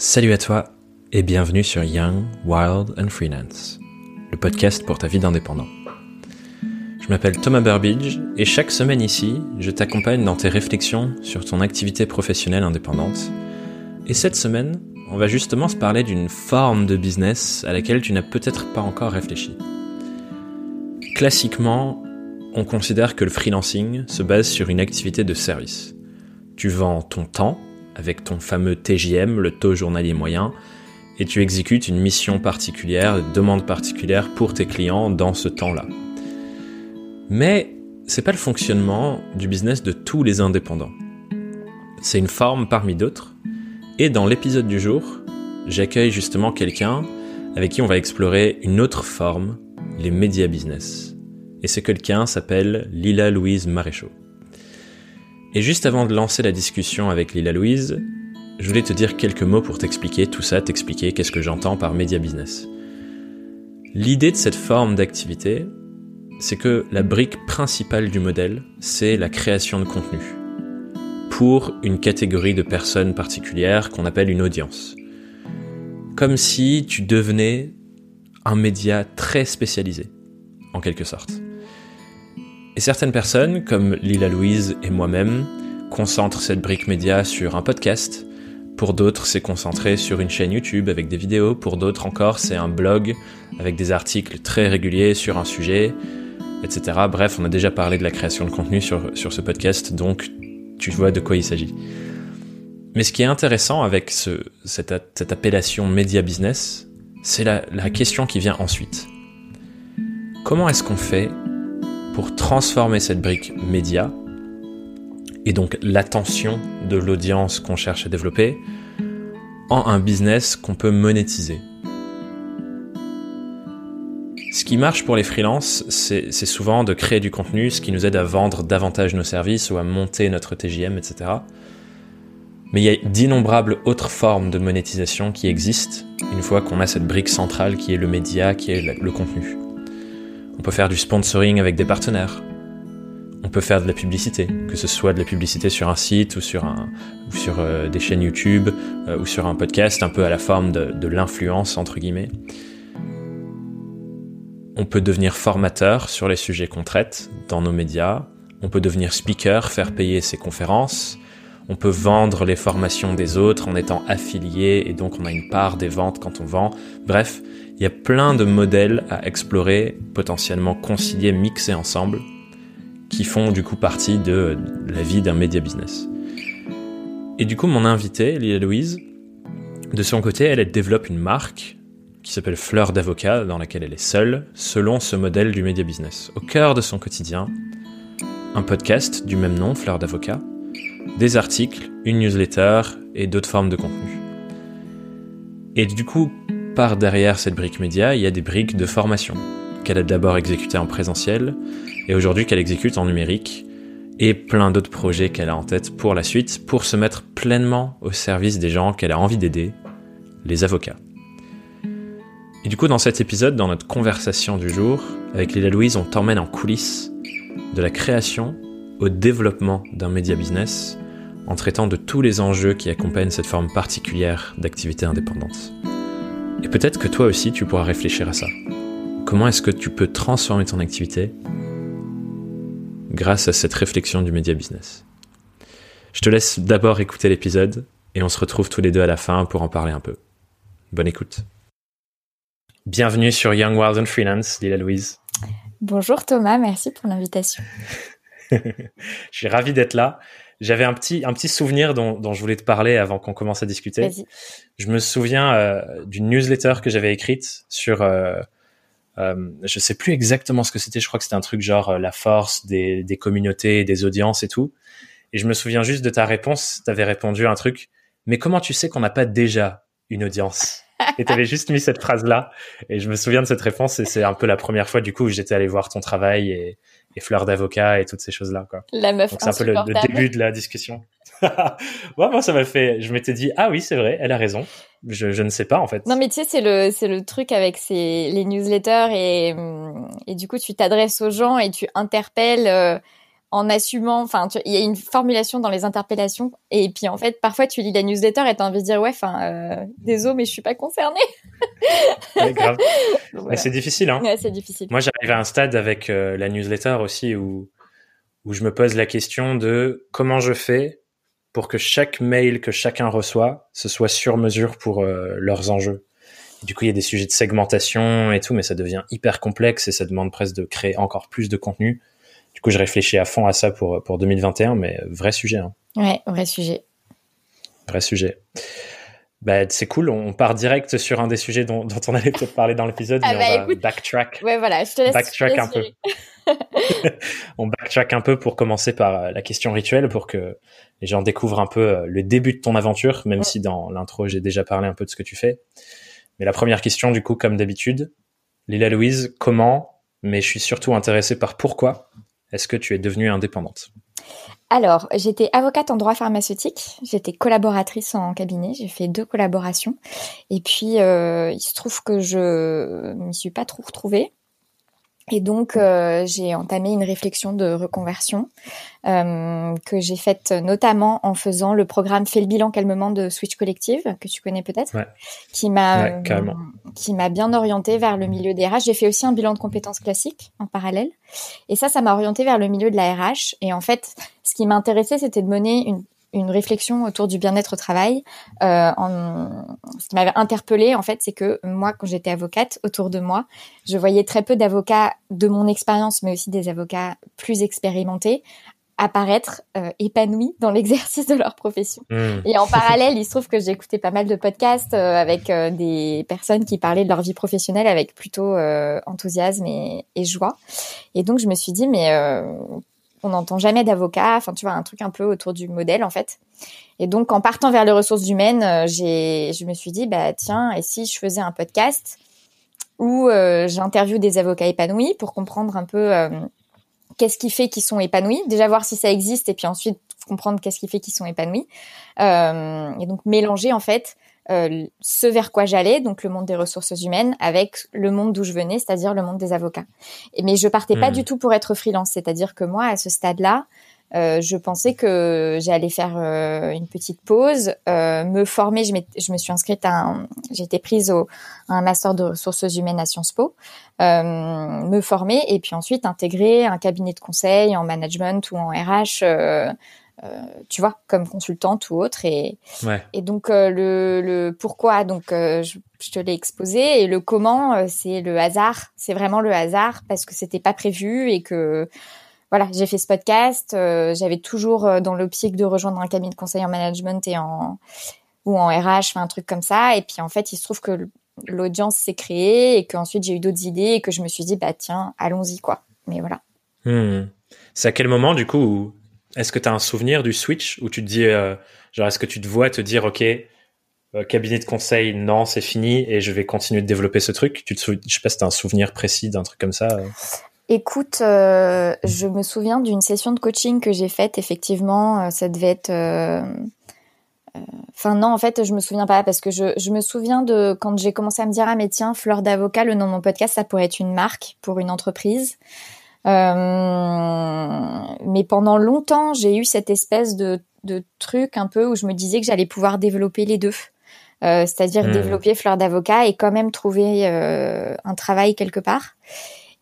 Salut à toi et bienvenue sur Young, Wild and Freelance, le podcast pour ta vie d'indépendant. Je m'appelle Thomas Burbidge et chaque semaine ici, je t'accompagne dans tes réflexions sur ton activité professionnelle indépendante. Et cette semaine, on va justement se parler d'une forme de business à laquelle tu n'as peut-être pas encore réfléchi. Classiquement, on considère que le freelancing se base sur une activité de service. Tu vends ton temps avec ton fameux TJM, le taux journalier moyen, et tu exécutes une mission particulière, une demande particulière pour tes clients dans ce temps-là. Mais c'est pas le fonctionnement du business de tous les indépendants. C'est une forme parmi d'autres. Et dans l'épisode du jour, j'accueille justement quelqu'un avec qui on va explorer une autre forme, les médias business. Et ce quelqu'un s'appelle Lila Louise Maréchaux. Et juste avant de lancer la discussion avec Lila Louise, je voulais te dire quelques mots pour t'expliquer tout ça, t'expliquer qu'est-ce que j'entends par média business. L'idée de cette forme d'activité, c'est que la brique principale du modèle, c'est la création de contenu pour une catégorie de personnes particulières qu'on appelle une audience. Comme si tu devenais un média très spécialisé, en quelque sorte. Et certaines personnes, comme Lila Louise et moi-même, concentrent cette brique média sur un podcast. Pour d'autres, c'est concentré sur une chaîne YouTube avec des vidéos. Pour d'autres encore, c'est un blog avec des articles très réguliers sur un sujet, etc. Bref, on a déjà parlé de la création de contenu sur, sur ce podcast, donc tu vois de quoi il s'agit. Mais ce qui est intéressant avec ce, cette, cette appellation média business, c'est la, la question qui vient ensuite. Comment est-ce qu'on fait pour transformer cette brique média et donc l'attention de l'audience qu'on cherche à développer en un business qu'on peut monétiser. Ce qui marche pour les freelances, c'est souvent de créer du contenu, ce qui nous aide à vendre davantage nos services ou à monter notre TJM, etc. Mais il y a d'innombrables autres formes de monétisation qui existent une fois qu'on a cette brique centrale qui est le média, qui est le contenu. On peut faire du sponsoring avec des partenaires. On peut faire de la publicité, que ce soit de la publicité sur un site ou sur, euh, des chaînes YouTube euh, ou sur un podcast, un peu à la forme de, de l'influence, entre guillemets. On peut devenir formateur sur les sujets qu'on traite dans nos médias. On peut devenir speaker, faire payer ses conférences. On peut vendre les formations des autres en étant affilié et donc on a une part des ventes quand on vend. Bref, il y a plein de modèles à explorer, potentiellement concilier, mixer ensemble, qui font du coup partie de la vie d'un média business. Et du coup, mon invitée, Lila Louise, de son côté, elle, elle développe une marque qui s'appelle Fleur d'avocat, dans laquelle elle est seule, selon ce modèle du média business. Au cœur de son quotidien, un podcast du même nom, Fleur d'avocat, des articles, une newsletter et d'autres formes de contenu. Et du coup, derrière cette brique média, il y a des briques de formation qu'elle a d'abord exécutées en présentiel et aujourd'hui qu'elle exécute en numérique et plein d'autres projets qu'elle a en tête pour la suite pour se mettre pleinement au service des gens qu'elle a envie d'aider, les avocats. Et du coup, dans cet épisode, dans notre conversation du jour, avec Lila Louise, on t'emmène en coulisses de la création au développement d'un média business en traitant de tous les enjeux qui accompagnent cette forme particulière d'activité indépendante. Et peut-être que toi aussi, tu pourras réfléchir à ça. Comment est-ce que tu peux transformer ton activité grâce à cette réflexion du média business? Je te laisse d'abord écouter l'épisode et on se retrouve tous les deux à la fin pour en parler un peu. Bonne écoute. Bienvenue sur Young Wild and Freelance, Lila Louise. Bonjour Thomas, merci pour l'invitation. Je suis ravi d'être là. J'avais un petit un petit souvenir dont, dont je voulais te parler avant qu'on commence à discuter. Je me souviens euh, d'une newsletter que j'avais écrite sur euh, euh, je sais plus exactement ce que c'était. Je crois que c'était un truc genre euh, la force des, des communautés, des audiences et tout. Et je me souviens juste de ta réponse. Tu avais répondu à un truc. Mais comment tu sais qu'on n'a pas déjà une audience? Et tu avais juste mis cette phrase là. Et je me souviens de cette réponse. Et c'est un peu la première fois du coup où j'étais allé voir ton travail et et fleurs d'avocat et toutes ces choses-là. Quoi. La meuf Donc c'est un peu le, le, début de la discussion. ouais, moi, ça m'a fait. Je m'étais dit, ah oui, c'est vrai, elle a raison. Je, je, ne sais pas en fait. Non, mais tu sais, c'est le c'est le truc avec ces les newsletters et et du coup, tu t'adresses aux gens et tu interpelles. Euh, en assumant, enfin, il y a une formulation dans les interpellations, et puis en fait, parfois tu lis la newsletter et t'as envie de dire ouais, enfin, euh, désolé, mais je suis pas concernée. Ouais, grave. Mais c'est difficile, hein. Ouais, c'est difficile. Moi, j'arrive à un stade avec euh, la newsletter aussi où où je me pose la question de comment je fais pour que chaque mail que chacun reçoit, ce soit sur mesure pour euh, leurs enjeux. Du coup, il y a des sujets de segmentation et tout, mais ça devient hyper complexe et ça demande presque de créer encore plus de contenu. Du coup, je réfléchis à fond à ça pour, pour 2021, mais vrai sujet. Hein. Ouais, vrai sujet. Vrai sujet. Bah, c'est cool, on part direct sur un des sujets dont, dont on allait peut-être parler dans l'épisode, ah mais bah, on va backtrack. Ouais, voilà, je te laisse. Backtrack un peu. on backtrack un peu pour commencer par euh, la question rituelle pour que les gens découvrent un peu euh, le début de ton aventure, même si dans l'intro j'ai déjà parlé un peu de ce que tu fais. Mais la première question, du coup, comme d'habitude, Lila Louise, comment, mais je suis surtout intéressé par pourquoi est-ce que tu es devenue indépendante? Alors, j'étais avocate en droit pharmaceutique, j'étais collaboratrice en cabinet, j'ai fait deux collaborations, et puis euh, il se trouve que je m'y suis pas trop retrouvée. Et donc, euh, j'ai entamé une réflexion de reconversion euh, que j'ai faite notamment en faisant le programme Fait le bilan calmement de Switch Collective, que tu connais peut-être, qui m'a qui m'a bien orienté vers le milieu des RH. J'ai fait aussi un bilan de compétences classiques en parallèle, et ça, ça m'a orienté vers le milieu de la RH. Et en fait, ce qui m'intéressait, c'était de mener une, une réflexion autour du bien-être au travail. Euh, en... Ce qui m'avait interpellée, en fait, c'est que moi, quand j'étais avocate, autour de moi, je voyais très peu d'avocats de mon expérience, mais aussi des avocats plus expérimentés, apparaître euh, épanouis dans l'exercice de leur profession. Hmm. Et en parallèle, il se trouve que écouté pas mal de podcasts euh, avec euh, des personnes qui parlaient de leur vie professionnelle avec plutôt euh, enthousiasme et, et, joie. Et donc, je me suis dit, mais on n'entend jamais d'avocat, enfin tu vois un truc un peu autour du modèle en fait. Et donc en partant vers les ressources humaines, euh, je me suis dit bah tiens et si je faisais un podcast où euh, j'interviewe des avocats épanouis pour comprendre un peu euh, qu'est-ce qui fait qu'ils sont épanouis, déjà voir si ça existe et puis ensuite comprendre qu'est-ce qui fait qu'ils sont épanouis et donc mélanger en fait euh, ce vers quoi j'allais, donc le monde des ressources humaines, avec le monde d'où je venais, c'est-à-dire le monde des avocats. Et, mais je partais pas hmm. du tout pour être freelance, c'est-à-dire que moi, à ce stade-là, euh, je pensais que j'allais faire euh, une petite pause, euh, me former. Je, je, me suis inscrite à un, été prise au, à un master de ressources humaines à Sciences Po, euh, me former et puis ensuite intégrer un cabinet de conseil en management ou en RH euh, tu vois, comme consultante ou autre. Et, et donc euh, le, le, pourquoi, donc euh, je, te l'ai exposé et le comment, c'est le hasard. C'est vraiment le hasard parce que c'était pas prévu et que voilà, j'ai fait ce podcast. J'avais toujours dans l'optique de rejoindre un cabinet de conseil en management et en ou en RH, un truc comme ça. Et puis en fait, il se trouve que l'audience s'est créée et qu'ensuite j'ai eu d'autres idées et que je me suis dit bah tiens, allons-y quoi. Mais voilà. Hmm. C'est à quel moment du coup où est-ce que tu as un souvenir du switch où tu te dis, euh, genre, est-ce que tu te vois te dire, OK, euh, cabinet de conseil, non, c'est fini et je vais continuer de développer ce truc? Tu te Je sais pas si tu as un souvenir précis d'un truc comme ça. Euh. Écoute, je me souviens d'une session de coaching que j'ai faite, effectivement, ça devait être... Enfin non, en fait, je me souviens pas parce que je, je me souviens de quand j'ai commencé à me dire ah mais tiens, fleur d'avocat, le nom de mon podcast, ça pourrait être une marque pour une entreprise. Euh, mais pendant longtemps, j'ai eu cette espèce de, de truc un peu où je me disais que j'allais pouvoir développer les deux. Euh, c'est-à-dire hmm. développer fleur d'avocat et quand même trouver euh, un travail quelque part.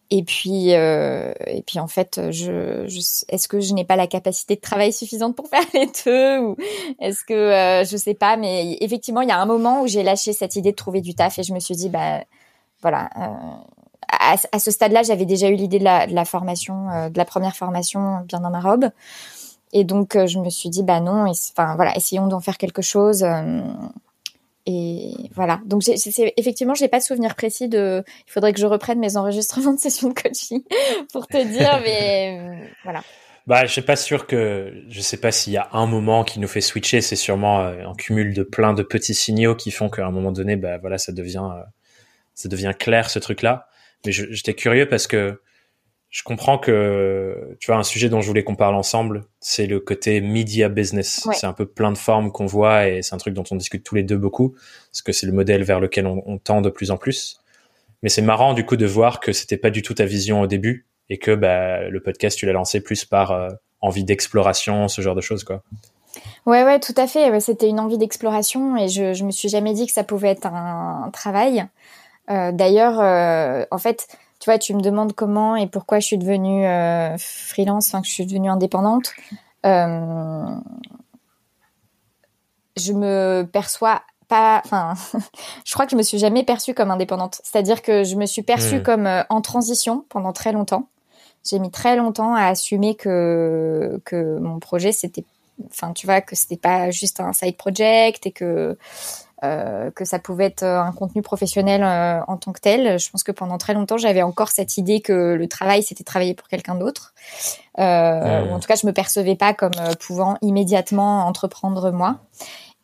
Et puis, euh, et puis en fait, je, je est-ce que je n'ai pas la capacité de travail suffisante pour faire les deux ou est-ce que je sais pas. Mais effectivement, il y a un moment où j'ai lâché cette idée de trouver du taf et je me suis dit, bah voilà, à, ce stade-là, j'avais déjà eu l'idée de la, de la formation, euh, de la première formation bien dans ma robe. Et donc, euh, je me suis dit, bah non, enfin voilà, essayons d'en faire quelque chose. Euh, et voilà. Donc, c'est, effectivement, j'ai pas de souvenir précis de. Il faudrait que je reprenne mes enregistrements de sessions de coaching pour te dire, mais voilà. Bah, je suis pas sûr que, je sais pas s'il y a un moment qui nous fait switcher. C'est sûrement un cumul de plein de petits signaux qui font qu'à un moment donné, bah voilà, ça devient, ça devient clair ce truc-là. Mais j'étais curieux parce que je comprends que, tu vois, un sujet dont je voulais qu'on parle ensemble, c'est le côté media business. C'est un peu plein de formes qu'on voit et c'est un truc dont on discute tous les deux beaucoup, parce que c'est le modèle vers lequel on, tend de plus en plus. Mais c'est marrant du coup de voir que c'était pas du tout ta vision au début et que bah, le podcast tu l'as lancé plus par euh, envie d'exploration, ce genre de choses, quoi. Ouais, ouais, tout à fait. C'était une envie d'exploration et je, je me suis jamais dit que ça pouvait être un, travail. Euh, D'ailleurs, euh, en fait, tu vois, tu me demandes comment et pourquoi je suis devenue euh, freelance, enfin que je suis devenue indépendante. Je me perçois pas, enfin, je crois que je me suis jamais perçue comme indépendante. C'est-à-dire que je me suis perçue hmm. comme euh, en transition pendant très longtemps. J'ai mis très longtemps à assumer que que mon projet c'était, enfin, tu vois, que c'était pas juste un side project et que euh, que ça pouvait être un contenu professionnel euh, en tant que tel. Je pense que pendant très longtemps, j'avais encore cette idée que le travail, c'était travailler pour quelqu'un d'autre. Euh, Ou en tout cas, je me percevais pas comme euh, pouvant immédiatement entreprendre moi.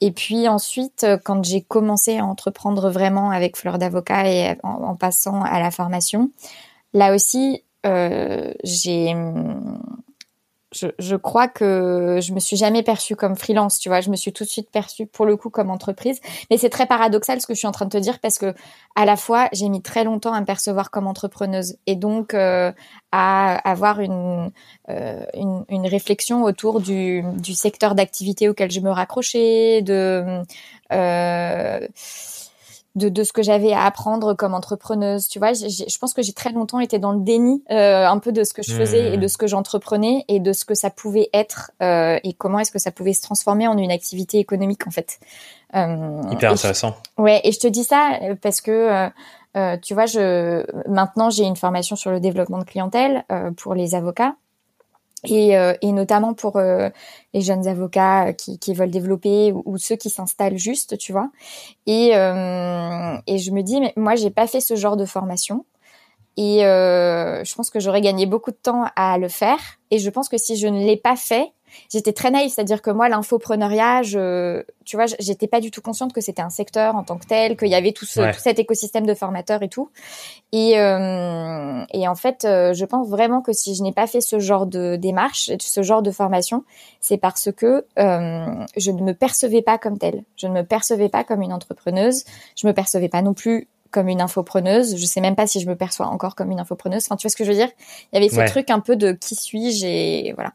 Et puis ensuite, quand j'ai commencé à entreprendre vraiment avec Fleur d'avocat et en, passant à la formation, là aussi, euh, j'ai je, je, crois que je me suis jamais perçue comme freelance, tu vois. Je me suis tout de suite perçue pour le coup comme entreprise. Mais c'est très paradoxal ce que je suis en train de te dire parce que à la fois j'ai mis très longtemps à me percevoir comme entrepreneuse et donc euh, à avoir une, euh, une, une réflexion autour du, du secteur d'activité auquel je me raccrochais, de euh, de, de ce que j'avais à apprendre comme entrepreneuse. Tu vois, je pense que j'ai très longtemps été dans le déni euh, un peu de ce que je faisais et de ce que j'entreprenais et de ce que ça pouvait être euh, et comment est-ce que ça pouvait se transformer en une activité économique en fait. Euh, Hyper intéressant. ouais, et je te dis ça euh, parce que euh, tu vois, je maintenant j'ai une formation sur le développement de clientèle pour les avocats et, euh, et, notamment pour euh, les jeunes avocats qui, qui veulent développer ou, ceux qui s'installent juste, tu vois. Et, euh, et je me dis, mais moi, j'ai pas fait ce genre de formation. Et je pense que j'aurais gagné beaucoup de temps à le faire. Et je pense que si je ne l'ai pas fait, j'étais très naïve, c'est-à-dire que moi, l'infopreneuriat, je, tu vois, j'étais pas du tout consciente que c'était un secteur en tant que tel, qu'il y avait tout, ce, tout cet écosystème de formateurs et tout. Et, euh, et en fait, euh, je pense vraiment que si je n'ai pas fait ce genre de démarche, ce genre de formation, c'est parce que euh, je ne me percevais pas comme telle. Je ne me percevais pas comme une entrepreneuse. Je me percevais pas non plus comme une infopreneuse. Je sais même pas si je me perçois encore comme une infopreneuse. Enfin, tu vois ce que je veux dire? Il y avait ce truc un peu de qui suis-je et voilà.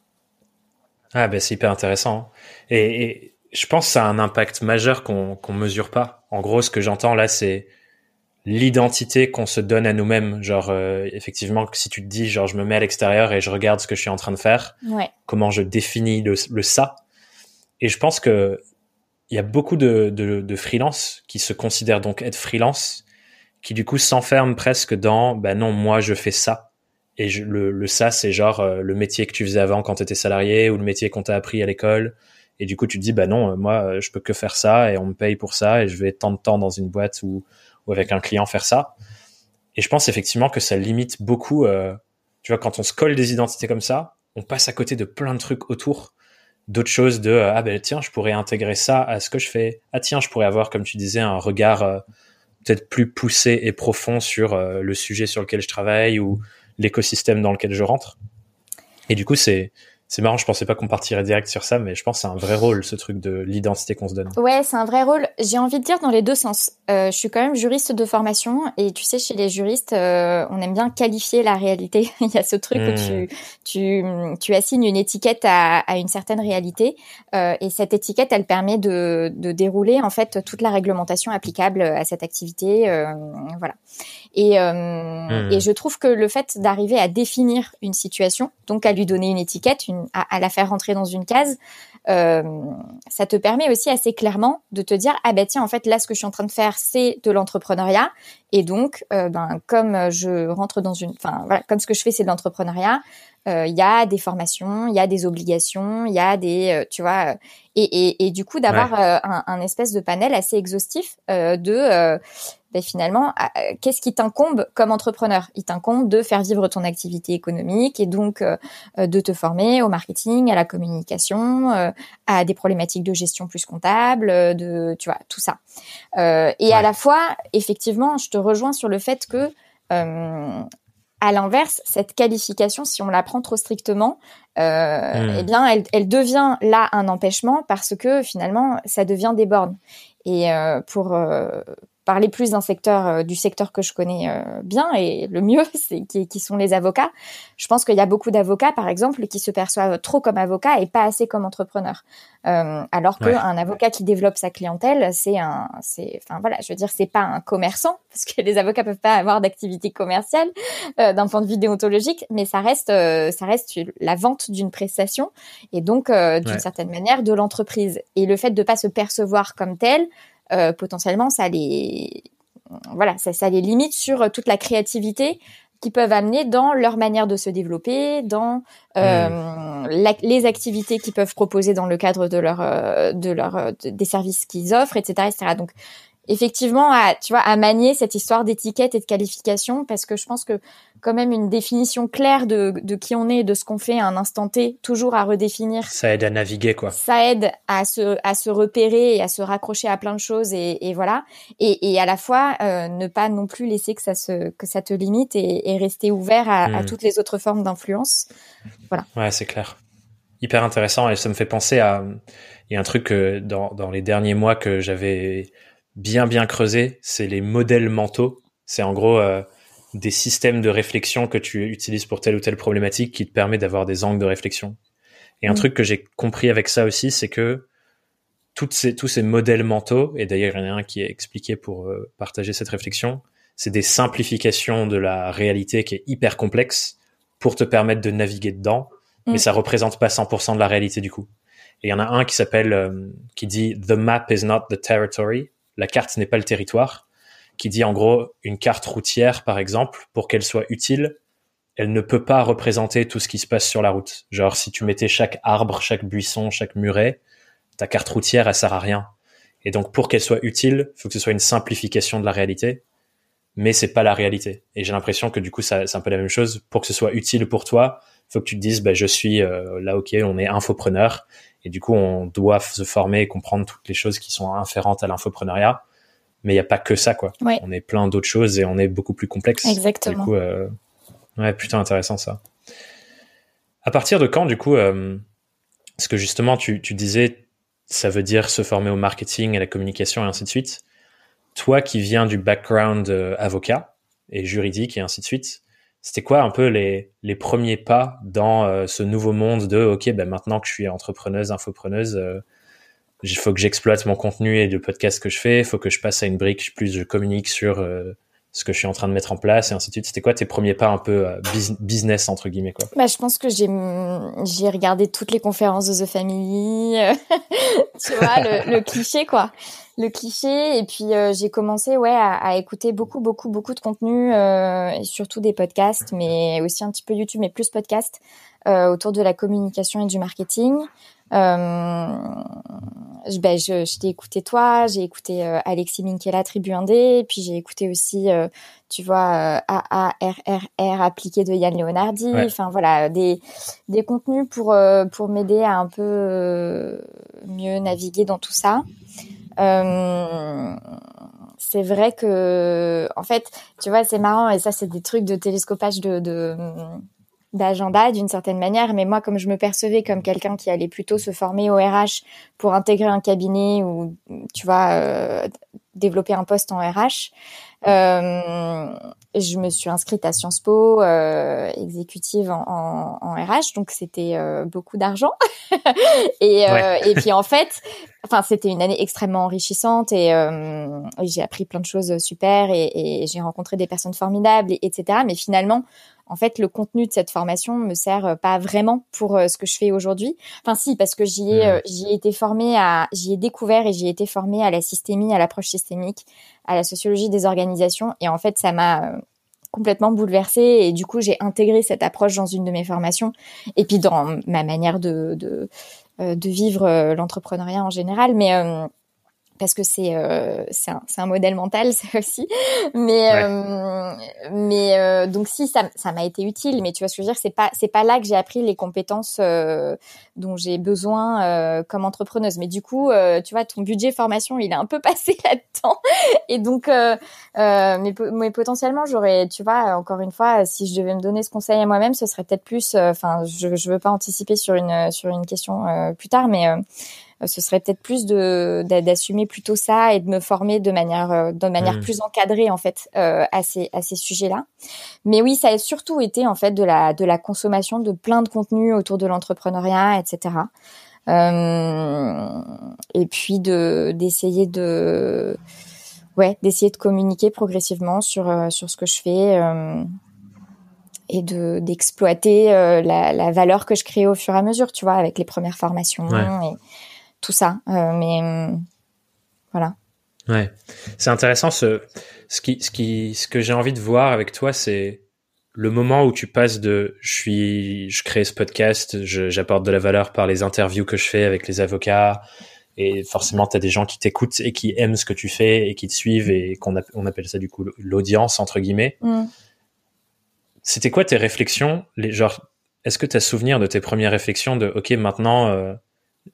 Ah ben c'est hyper intéressant. Et, je pense que ça a un impact majeur qu'on qu'on mesure pas. En gros, ce que j'entends là, c'est l'identité qu'on se donne à nous-mêmes. Genre, euh, effectivement, si tu te dis, genre, je me mets à l'extérieur et je regarde ce que je suis en train de faire, comment je définis le, le, ça. Et je pense que il y a beaucoup de, de, de freelance qui se considèrent donc être freelance, qui du coup s'enferment presque dans, bah non, moi je fais ça et le, le ça, c'est genre euh, le métier que tu faisais avant quand tu étais salarié ou le métier qu'on t'a appris à l'école. Et du coup, tu te dis, bah non, euh, moi, euh, je peux que faire ça et on me paye pour ça et je vais tant de temps dans une boîte ou, ou avec un client faire ça. Et je pense effectivement que ça limite beaucoup. Euh, tu vois, quand on se colle des identités comme ça, on passe à côté de plein de trucs autour, d'autres choses de ah ben tiens, je pourrais intégrer ça à ce que je fais. Ah tiens, je pourrais avoir, comme tu disais, un regard peut-être plus poussé et profond sur le sujet sur lequel je travaille ou l'écosystème dans lequel je rentre. Et du coup, c'est c'est marrant, je pensais pas qu'on partirait direct sur ça, mais je pense que c'est un vrai rôle, ce truc de l'identité qu'on se donne. Ouais, c'est un vrai rôle. J'ai envie de dire dans les deux sens. Euh, je suis quand même juriste de formation, et tu sais, chez les juristes, euh, on aime bien qualifier la réalité. Il y a ce truc où tu, hmm. tu, tu assignes une étiquette à, à une certaine réalité, euh, et cette étiquette, elle permet de, de dérouler en fait toute la réglementation applicable à cette activité. Euh, voilà. Et, euh, hmm. et je trouve que le fait d'arriver à définir une situation, donc à lui donner une étiquette, une, à, la faire rentrer dans une case, euh, ça te permet aussi assez clairement de te dire ah ben tiens en fait là ce que je suis en train de faire c'est de l'entrepreneuriat et donc euh, ben comme je rentre dans une enfin voilà comme ce que je fais c'est de l'entrepreneuriat il y a des formations il y a des obligations il y a des euh, tu vois et, et, et du coup d'avoir un, un, espèce de panel assez exhaustif de ben finalement, qu'est-ce qui t'incombe comme entrepreneur? Il t'incombe de faire vivre ton activité économique et donc euh, de te former au marketing, à la communication, euh, à des problématiques de gestion plus comptable, de tu vois tout ça. Euh, et à la fois, effectivement, je te rejoins sur le fait que à l'inverse, cette qualification, si on la prend trop strictement, euh, hmm. eh bien, elle, elle, devient là un empêchement parce que finalement, ça devient des bornes. Et euh, pour parler plus d'un secteur, du secteur que je connais bien et le mieux, c'est qui, qui, sont les avocats. Je pense qu'il y a beaucoup d'avocats, par exemple, qui se perçoivent trop comme avocats et pas assez comme entrepreneurs. alors qu'un avocat qui développe sa clientèle, c'est un, c'est, enfin voilà, je veux dire, c'est pas un commerçant parce que les avocats peuvent pas avoir d'activité commerciale d'un point de vue déontologique, mais ça reste, ça reste la vente d'une prestation et donc d'une certaine manière de l'entreprise. Et le fait de pas se percevoir comme tel, euh, potentiellement, ça les, voilà, ça, ça les limite sur toute la créativité qu'ils peuvent amener dans leur manière de se développer, dans euh, mmh. les activités qu'ils peuvent proposer dans le cadre de leur, euh, de leur, des services qu'ils offrent, etc., etc. Donc, effectivement à tu vois à manier cette histoire d'étiquette et de qualification parce que je pense que quand même une définition claire de, de qui on est et de ce qu'on fait à un instant T toujours à redéfinir. Ça aide à naviguer quoi. Ça aide à se à se repérer et à se raccrocher à plein de choses et, et voilà. Et, et à la fois euh, ne pas non plus laisser que ça se que ça te limite et, et rester ouvert à, à, hmm. toutes les autres formes d'influence. Voilà. Ouais c'est clair. Hyper intéressant et ça me fait penser à il y a un truc que dans dans les derniers mois que j'avais bien bien creusé, c'est les modèles mentaux. C'est en gros euh, des systèmes de réflexion que tu utilises pour telle ou telle problématique qui te permet d'avoir des angles de réflexion. Et un mm. truc que j'ai compris avec ça aussi, c'est que toutes ces, tous ces modèles mentaux, et d'ailleurs il y en a un qui est expliqué pour euh, partager cette réflexion, c'est des simplifications de la réalité qui est hyper complexe pour te permettre de naviguer dedans, mais mm. ça représente pas 100% de la réalité du coup. Et il y en a un qui s'appelle, euh, qui dit The map is not the territory, la carte n'est pas le territoire, qui dit en gros une carte routière, par exemple, pour qu'elle soit utile, elle ne peut pas représenter tout ce qui se passe sur la route. Genre, si tu mettais chaque arbre, chaque buisson, chaque muret, ta carte routière, elle sert à rien. Et donc, pour qu'elle soit utile, il faut que ce soit une simplification de la réalité, mais c'est pas la réalité. Et j'ai l'impression que du coup, c'est un peu la même chose. Pour que ce soit utile pour toi, faut que tu te dises, bah, je suis euh, là, ok, on est infopreneur, et du coup, on doit se former et comprendre toutes les choses qui sont inférentes à l'infopreneuriat. Mais il n'y a pas que ça, quoi. On est plein d'autres choses et on est beaucoup plus complexe. Exactement. Du coup, euh... ouais, putain, intéressant ça. À partir de quand, du coup, euh... parce que justement, tu, tu disais, ça veut dire se former au marketing, à la communication et ainsi de suite. Toi qui viens du background euh, avocat et juridique et ainsi de suite, c'était quoi un peu les, les premiers pas dans euh, ce nouveau monde de ok ben maintenant que je suis entrepreneuse infopreneuse euh, il faut que j'exploite mon contenu et le podcast que je fais il faut que je passe à une brique plus je communique sur euh, ce que je suis en train de mettre en place et ainsi de suite. C'était quoi tes premiers pas un peu business entre guillemets quoi? Bah je pense que j'ai j'ai regardé toutes les conférences de The Family tu vois le, le cliché quoi le cliché et puis euh, j'ai commencé ouais à, à, écouter beaucoup beaucoup beaucoup de contenu euh, et surtout des podcasts mais aussi un petit peu YouTube mais plus podcasts euh, autour de la communication et du marketing euh, je, ben, je, je t'ai écouté toi, j'ai écouté euh, Alexis Minkela, Tribu 1D, puis j'ai écouté aussi, euh, tu vois, AARRR appliqué de Yann Leonardi. Enfin voilà, des, des contenus pour, pour m'aider à un peu mieux naviguer dans tout ça. Euh, c'est vrai que, en fait, tu vois, c'est marrant et ça, c'est des trucs de télescopage de, de d'agenda d'une certaine manière, mais moi, comme je me percevais comme quelqu'un qui allait plutôt se former au RH pour intégrer un cabinet ou, tu vois, euh, développer un poste en RH, je me suis inscrite à Sciences Po, euh, exécutive en, en, en, RH, donc c'était euh, beaucoup d'argent. et, euh, et puis en fait, enfin c'était une année extrêmement enrichissante et, euh, j'ai appris plein de choses super et, et j'ai rencontré des personnes formidables, et, etc. Mais finalement, en fait, le contenu de cette formation me sert euh, pas vraiment pour euh, ce que je fais aujourd'hui. Enfin, si, parce que j'y ai, euh, j'y ai été formée à, j'y ai découvert et j'y ai été formée à la systémie, à l'approche systémique, à la sociologie des organisations. Et en fait, ça m'a complètement bouleversée et du coup j'ai intégré cette approche dans une de mes formations et puis dans ma manière de de, de vivre l'entrepreneuriat en général mais parce que c'est euh, c'est un, un, modèle mental ça aussi. Mais euh, mais euh, donc si ça ça m'a été utile. Mais tu vois ce que je veux dire c'est pas c'est pas là que j'ai appris les compétences euh, dont j'ai besoin euh, comme entrepreneuse. Mais du coup tu vois ton budget formation il est un peu passé là-dedans. Et donc mais, mais potentiellement j'aurais tu vois encore une fois si je devais me donner ce conseil à moi-même ce serait peut-être plus enfin je je veux pas anticiper sur une sur une question plus tard mais ce serait peut-être plus de d'assumer plutôt ça et de me former de manière de manière mmh. plus encadrée en fait à ces à ces sujets-là. Mais oui, ça a surtout été en fait de la de la consommation de plein de contenus autour de l'entrepreneuriat, etc. et puis de d'essayer de ouais, d'essayer de communiquer progressivement sur euh, sur ce que je fais euh, et de d'exploiter euh, la, la, valeur que je crée au fur et à mesure, tu vois, avec les premières formations tout ça. mais voilà. Ouais, c'est intéressant. Ce ce qui ce qui ce que j'ai envie de voir avec toi, c'est le moment où tu passes de je suis je crée ce podcast, j'apporte de la valeur par les interviews que je fais avec les avocats, et forcément tu as des gens qui t'écoutent et qui aiment ce que tu fais et qui te suivent et qu'on on appelle ça du coup l'audience entre guillemets. Mm. C'était quoi tes réflexions? Les genre est-ce que tu as souvenir de tes premières réflexions de OK maintenant euh,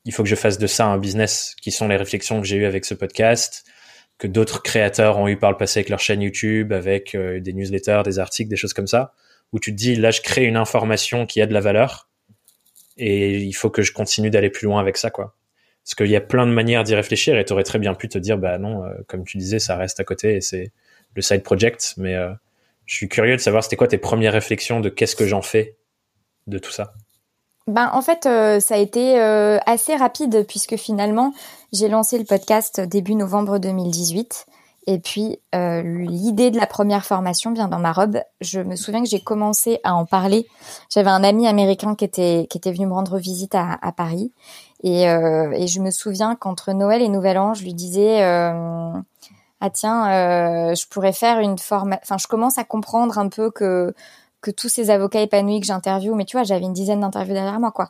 il faut que je fasse de ça un business qui sont les réflexions que j'ai eues avec ce podcast que d'autres créateurs ont eu par le passé avec leur chaîne YouTube avec euh, des newsletters, des articles, des choses comme ça où tu te dis là je crée une information qui a de la valeur et il faut que je continue d'aller plus loin avec ça quoi. Parce qu'il y a plein de manières d'y réfléchir et tu aurais très bien pu te dire, bah non, euh, comme tu disais, ça reste à côté et c'est le side project. Mais euh, je suis curieux de savoir, c'était quoi tes premières réflexions de qu'est-ce que j'en fais de tout ça? Ben, en fait, euh, ça a été assez rapide puisque finalement, j'ai lancé le podcast début novembre 2018. Et puis, l'idée de la première formation vient dans ma robe. Je me souviens que j'ai commencé à en parler. J'avais un ami américain qui était, qui était venu me rendre visite à, à Paris. Et, euh, et je me souviens qu'entre Noël et Nouvel An, je lui disais euh, ah tiens, euh, je pourrais faire une formation. Enfin, je commence à comprendre un peu que que tous ces avocats épanouis que j'interviewe, mais tu vois, j'avais une dizaine d'interviews derrière moi, quoi.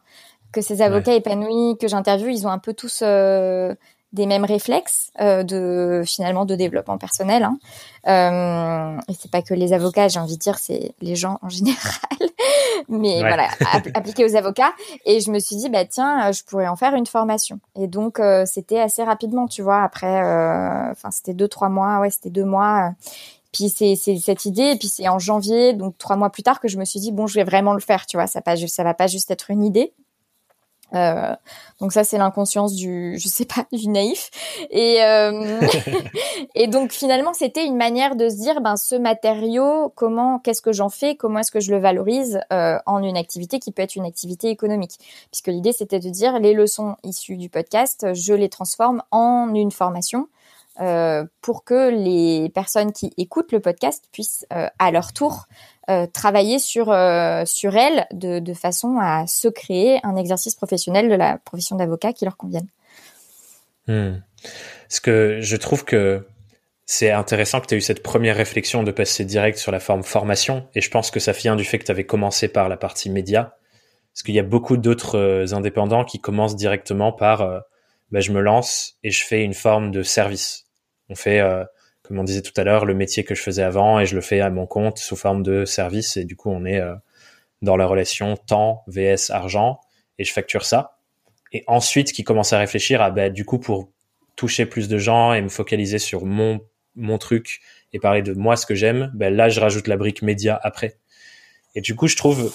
Que ces avocats épanouis que j'interviewe, ils ont un peu tous euh, des mêmes réflexes euh, de finalement de développement personnel. Hein. Euh, et c'est pas que les avocats, j'ai envie de dire, c'est les gens en général, mais voilà, appliqué aux avocats. Et je me suis dit, bah tiens, je pourrais en faire une formation. Et donc euh, c'était assez rapidement, tu vois. Après, enfin c'était deux trois mois, ouais, c'était deux mois. Puis c'est cette idée, et puis c'est en janvier, donc trois mois plus tard, que je me suis dit bon, je vais vraiment le faire, tu vois. Ça ça va pas juste être une idée. Euh, donc ça c'est l'inconscience du je sais pas du naïf et euh, et donc finalement c'était une manière de se dire ben ce matériau comment qu'est-ce que j'en fais comment est-ce que je le valorise euh, en une activité qui peut être une activité économique puisque l'idée c'était de dire les leçons issues du podcast je les transforme en une formation euh, pour que les personnes qui écoutent le podcast puissent euh, à leur tour euh, travailler sur sur elles de, de, façon à se créer un exercice professionnel de la profession d'avocat qui leur convienne. Hmm. Que je trouve que c'est intéressant que tu aies eu cette première réflexion de passer direct sur la forme formation et je pense que ça vient du fait que tu avais commencé par la partie média parce qu'il y a beaucoup d'autres indépendants qui commencent directement par bah, je me lance et je fais une forme de service on fait, euh, comme on disait tout à l'heure, le métier que je faisais avant et je le fais à mon compte sous forme de service et du coup on est euh, dans la relation temps vs argent et je facture ça. Et ensuite qui commence à réfléchir à bah, du coup pour toucher plus de gens et me focaliser sur mon mon truc et parler de moi ce que j'aime, ben là je rajoute la brique média après. Et du coup je trouve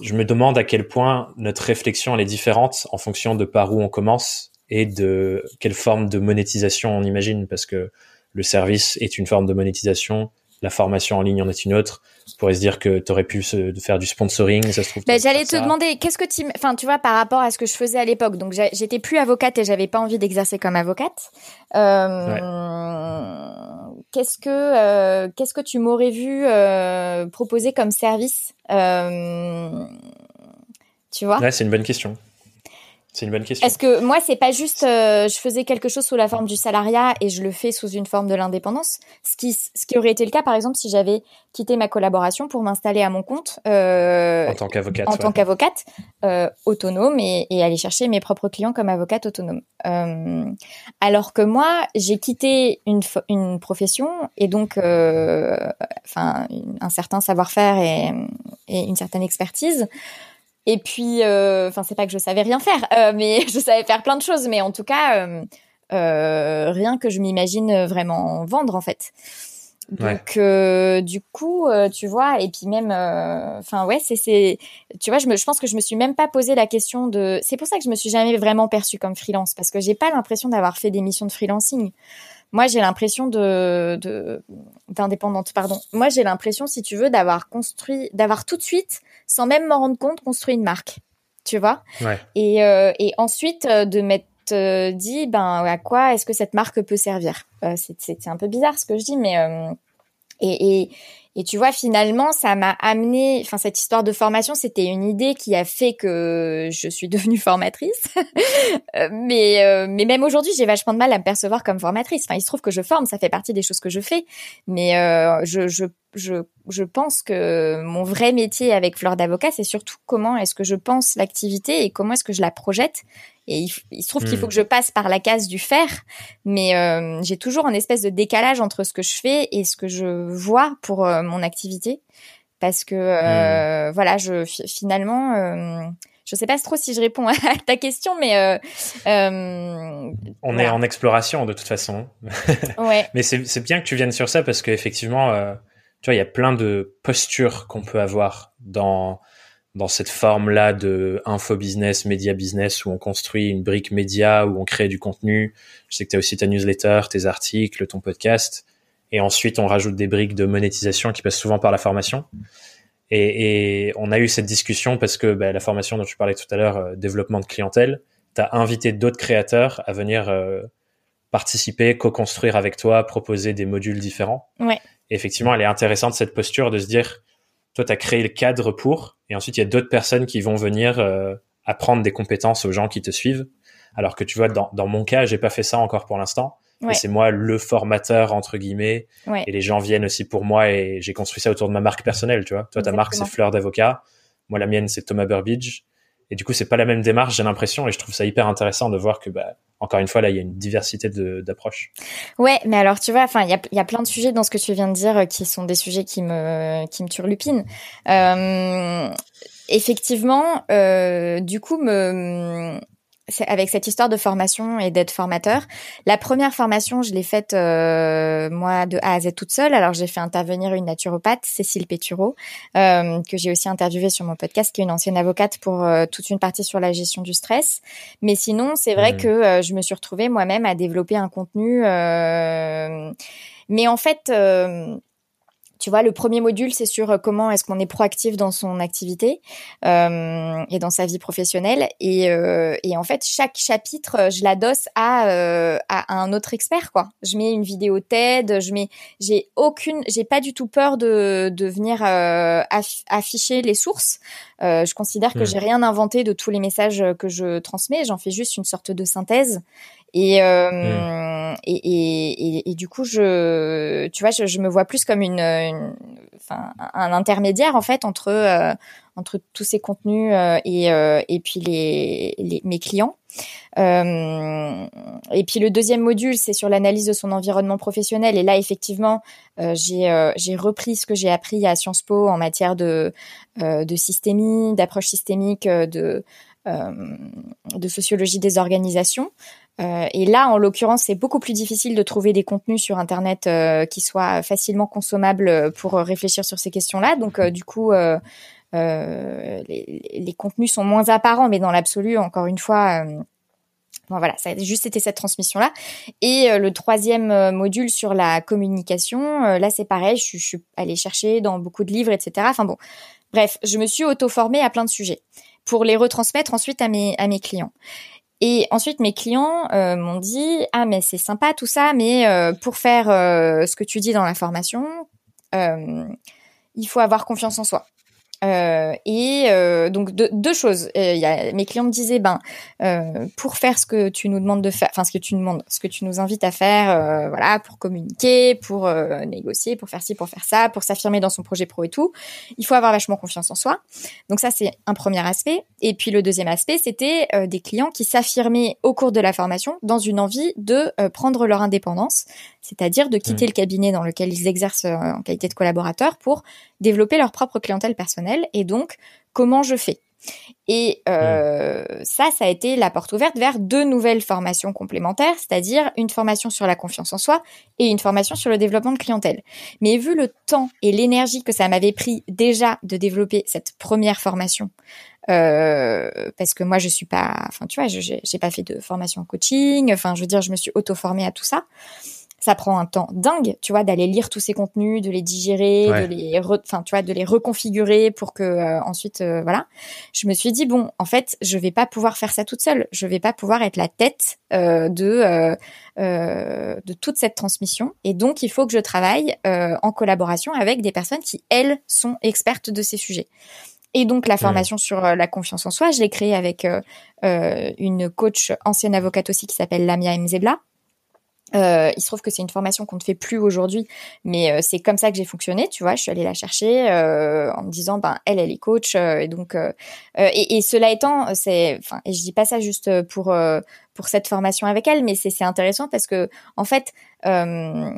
je me demande à quel point notre réflexion elle est différente en fonction de par où on commence et de quelle forme de monétisation on imagine, parce que le service est une forme de monétisation, la formation en ligne en est une autre. On pourrait se dire que tu aurais pu se, faire du sponsoring, ça se trouve. Ben, j'allais te demander, qu'est-ce que tu, enfin, tu vois, par rapport à ce que je faisais à l'époque. Donc, j'étais plus avocate et j'avais pas envie d'exercer comme avocate. Euh, Qu'est-ce que, euh, qu'est-ce que tu m'aurais vu euh, proposer comme service euh, Tu vois? Ouais, c'est une bonne question. C'est une bonne question. Est-ce que moi, c'est pas juste, euh, je faisais quelque chose sous la forme du salariat et je le fais sous une forme de l'indépendance. Ce qui, ce qui aurait été le cas, par exemple, si j'avais quitté ma collaboration pour m'installer à mon compte euh, en tant qu'avocate, en tant qu'avocate euh, autonome et, et, aller chercher mes propres clients comme avocate autonome. Alors que moi, j'ai quitté une, une profession et donc, enfin, un certain savoir-faire et, et une certaine expertise et puis, euh, enfin, c'est pas que je savais rien faire, euh, mais je savais faire plein de choses. Mais en tout cas, euh, rien que je m'imagine vraiment vendre, en fait. Donc euh, du coup, euh, tu vois, et puis même, euh, enfin ouais, c'est c'est, tu vois, je me, je pense que je me suis même pas posé la question de. C'est pour ça que je me suis jamais vraiment perçue comme freelance parce que j'ai pas l'impression d'avoir fait des missions de freelancing. Moi, j'ai l'impression de d'indépendante, pardon. Moi, j'ai l'impression, si tu veux, d'avoir construit, d'avoir tout de suite, sans même m'en rendre compte, construit une marque. Tu vois? Ouais. Et et ensuite de mettre euh, dit ben à quoi est-ce que cette marque peut servir? Euh, C'est un peu bizarre ce que je dis, mais euh, et, et, et, tu vois, finalement, ça m'a amené, enfin, cette histoire de formation, c'était une idée qui a fait que je suis devenue formatrice. mais, mais même aujourd'hui, j'ai vachement de mal à me percevoir comme formatrice. Enfin, il se trouve que je forme, ça fait partie des choses que je fais. Mais je, je, je, je pense que mon vrai métier avec Fleur d'avocat, c'est surtout comment est-ce que je pense l'activité et comment est-ce que je la projette et il, se trouve qu'il faut hmm. que je passe par la case du faire, mais euh, j'ai toujours un espèce de décalage entre ce que je fais et ce que je vois pour euh, mon activité, parce que euh, hmm. voilà, je finalement, je sais pas trop si je réponds à ta question, mais on est en exploration de toute façon. ouais. mais c'est bien que tu viennes sur ça parce qu'effectivement, tu vois, il y a plein de postures qu'on peut avoir dans dans cette forme-là de info business, média business, où on construit une brique média, où on crée du contenu. Je sais que tu as aussi ta newsletter, tes articles, ton podcast. Et ensuite, on rajoute des briques de monétisation qui passent souvent par la formation. Et, et on a eu cette discussion parce que bah, la formation dont tu parlais tout à l'heure, euh, développement de clientèle, tu as invité d'autres créateurs à venir euh, participer, co-construire avec toi, proposer des modules différents. Ouais. Et effectivement, elle est intéressante cette posture de se dire, toi, tu as créé le cadre pour, et ensuite, il y a d'autres personnes qui vont venir euh, apprendre des compétences aux gens qui te suivent. Alors que tu vois, dans, dans mon cas, j'ai pas fait ça encore pour l'instant. Ouais. C'est moi le formateur, entre guillemets. Ouais. Et les gens viennent aussi pour moi et j'ai construit ça autour de ma marque personnelle, tu vois. Toi, ta marque, c'est Fleur d'avocat. Moi, la mienne, c'est Thomas Burbidge. Et du coup, c'est pas la même démarche, j'ai l'impression, et je trouve ça hyper intéressant de voir que, bah, encore une fois, là, il y a une diversité d'approches. Ouais, mais alors, tu vois, enfin, il y a, y a plein de sujets dans ce que tu viens de dire euh, qui sont des sujets qui me, qui me turlupinent. Euh, effectivement, euh, du coup, me, avec cette histoire de formation et d'être formateur. La première formation, je l'ai faite euh, moi de A à Z toute seule. Alors j'ai fait intervenir une naturopathe, Cécile Pétureau, euh, que j'ai aussi interviewée sur mon podcast, qui est une ancienne avocate pour euh, toute une partie sur la gestion du stress. Mais sinon, c'est vrai mmh. que euh, je me suis retrouvée moi-même à développer un contenu. mais en fait tu vois, le premier module, c'est sur euh, comment est-ce qu'on est proactif dans son activité euh, et dans sa vie professionnelle. Et, euh, et, en fait, chaque chapitre, euh, je l'adosse à, euh, à un autre expert, quoi. Je mets une vidéo TED, je mets, j'ai aucune, j'ai pas du tout peur de, de venir euh, afficher les sources. je considère que mmh. j'ai rien inventé de tous les messages que je transmets. J'en fais juste une sorte de synthèse et, euh, mmh. et, et, et, du coup, je, tu vois, je, je me vois plus comme une, une enfin, un intermédiaire en fait entre euh, entre tous ces contenus euh, et, euh, et puis les, les mes clients. Euh, et puis le deuxième module, c'est sur l'analyse de son environnement professionnel. Et là, effectivement, j'ai j'ai repris ce que j'ai appris à Sciences Po en matière de de systémie, d'approche systémique, de de sociologie des organisations. Euh, et là, en l'occurrence, c'est beaucoup plus difficile de trouver des contenus sur Internet euh, qui soient facilement consommables pour réfléchir sur ces questions-là. Donc, euh, du coup, les, les, contenus sont moins apparents, mais dans l'absolu, encore une fois, bon, voilà, ça a juste été cette transmission-là. Et le troisième module sur la communication, là, c'est pareil, je, je, suis allée chercher dans beaucoup de livres, etc. Enfin bon, bref, je me suis auto-formée à plein de sujets pour les retransmettre ensuite à mes, à mes clients. Et ensuite, mes clients euh, m'ont dit ah mais c'est sympa tout ça, mais euh, pour faire euh, ce que tu dis dans la formation, il faut avoir confiance en soi. Euh, et euh, donc deux choses. Il y a, mes clients me disaient ben euh, pour faire ce que tu nous demandes de faire, enfin ce que tu nous demandes, ce que tu nous invites à faire, voilà, pour communiquer, pour négocier, pour faire ci, pour faire ça, pour s'affirmer dans son projet pro et tout, il faut avoir vachement confiance en soi. Donc ça c'est un premier aspect. Et puis le deuxième aspect c'était des clients qui s'affirmaient au cours de la formation dans une envie de prendre leur indépendance, c'est-à-dire de quitter mmh. le cabinet dans lequel ils exercent en qualité de collaborateur pour développer leur propre clientèle personnelle et donc comment je fais? Et euh, ça, ça a été la porte ouverte vers deux nouvelles formations complémentaires, c'est-à-dire une formation sur la confiance en soi et une formation sur le développement de clientèle. Mais vu le temps et l'énergie que ça m'avait pris déjà de développer cette première formation, euh, parce que moi je suis pas, enfin tu vois, j'ai pas fait de formation en coaching, enfin je veux dire, je me suis auto-formée à tout ça ça prend un temps dingue, tu vois, d'aller lire tous ces contenus, de les digérer, de les, enfin, tu vois, de les reconfigurer pour que euh, ensuite, euh, voilà. Je me suis dit bon, en fait, je vais pas pouvoir faire ça toute seule. Je vais pas pouvoir être la tête euh, de de toute cette transmission. Et donc, il faut que je travaille en collaboration avec des personnes qui elles sont expertes de ces sujets. Et donc la formation sur la confiance en soi, je l'ai créée avec une coach ancienne avocate aussi qui s'appelle Lamia Mzebla, euh, il se trouve que c'est une formation qu'on ne fait plus aujourd'hui, mais euh, c'est comme ça que j'ai fonctionné, tu vois. Je suis allée la chercher euh, en me disant, ben elle, elle est coach, euh, et donc et, et, cela étant, c'est, enfin, et je dis pas ça juste pour pour cette formation avec elle, mais c'est intéressant parce que en fait, euh,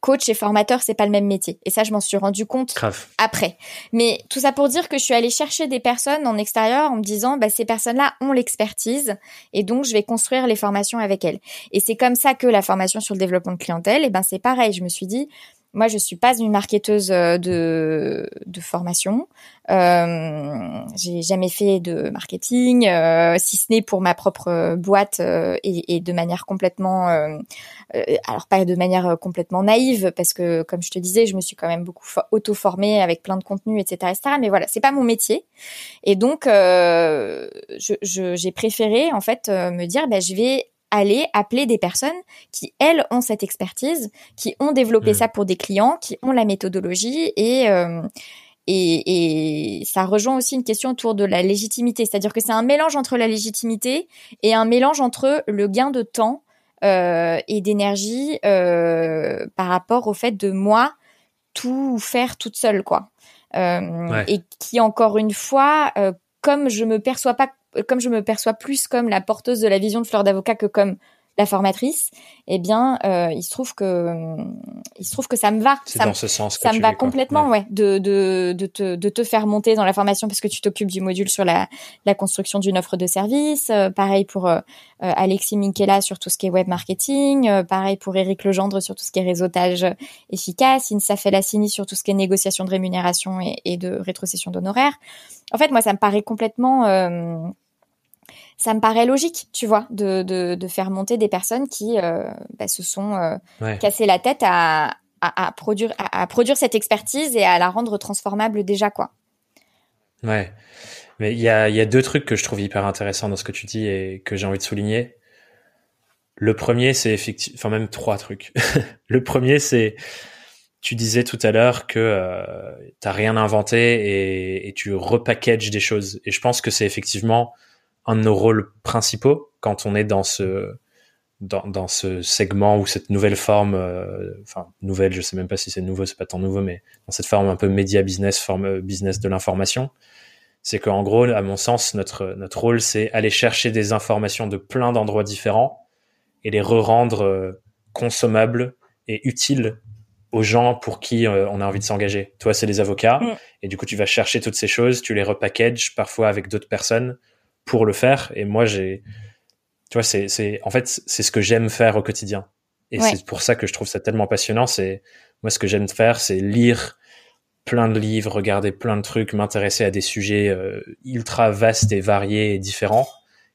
coach et formateur, c'est pas le même métier. Et ça, je m'en suis rendu compte après. Mais tout ça pour dire que je suis allée chercher des personnes en extérieur en me disant, bah, ces personnes-là ont l'expertise et donc je vais construire les formations avec elles. Et c'est comme ça que la formation sur le développement de clientèle, et ben c'est pareil. Je me suis dit, moi, je suis pas une marketeuse euh, de, de formation. Euh, j'ai jamais fait de marketing, euh, si ce n'est pour ma propre boîte euh, et, et, de manière complètement, euh, alors pas de manière complètement naïve, parce que comme je te disais, je me suis quand même beaucoup auto-formée avec plein de contenus, etc., etc. Mais voilà, c'est pas mon métier. Et donc, j'ai je, préféré en fait me dire, ben, je vais aller appeler des personnes qui, elles, ont cette expertise, qui ont développé mm. ça pour des clients, qui ont la méthodologie et, euh, et, et, ça rejoint aussi une question autour de la légitimité. C'est-à-dire que c'est un mélange entre la légitimité et un mélange entre le gain de temps euh, et d'énergie euh, par rapport au fait de moi tout faire toute seule, quoi. Et qui, encore une fois, comme je me perçois pas comme je me perçois plus comme la porteuse de la vision de fleur d'avocat que comme la formatrice, eh bien, euh, il se trouve que il se trouve que ça me va. C'est dans ce sens. ça me va complètement, ouais, de, de, de, te, de te faire monter dans la formation parce que tu t'occupes du module sur la, la construction d'une offre de service. Euh, pareil pour euh, Alexis Minkela sur tout ce qui est web marketing. pareil pour Eric Legendre sur tout ce qui est réseautage efficace. Insa Felassini sur tout ce qui est négociation de rémunération et, et de rétrocession d'honoraires. En fait, moi, ça me paraît complètement ça me paraît logique, tu vois, de, de, de faire monter des personnes qui euh, bah, se sont euh, cassé la tête à, à, à produire, à, produire cette expertise et à la rendre transformable déjà, quoi. Ouais. Mais il y a, y a deux trucs que je trouve hyper intéressants dans ce que tu dis et que j'ai envie de souligner. Le premier, c'est effectivement, enfin même trois trucs. le premier, c'est, tu disais tout à l'heure que euh, t'as rien inventé et, et tu repackages des choses. Et je pense que c'est effectivement un de nos rôles principaux quand on est dans ce dans, dans ce segment ou cette nouvelle forme, euh, enfin nouvelle, je sais même pas si c'est nouveau, c'est pas tant nouveau, mais dans cette forme un peu média business, forme euh, business de l'information, c'est qu'en gros, à mon sens, notre notre rôle, c'est aller chercher des informations de plein d'endroits différents et les re-rendre euh, consommables et utiles aux gens pour qui on a envie de s'engager. Toi, c'est les avocats, mm. et du coup, tu vas chercher toutes ces choses, tu les repackages parfois avec d'autres personnes pour le faire. Et moi, j'ai, tu vois, c'est, c'est, en fait, c'est ce que j'aime faire au quotidien. Et c'est pour ça que je trouve ça tellement passionnant. C'est, moi, ce que j'aime faire, c'est lire plein de livres, regarder plein de trucs, m'intéresser à des sujets euh, ultra vastes et variés et différents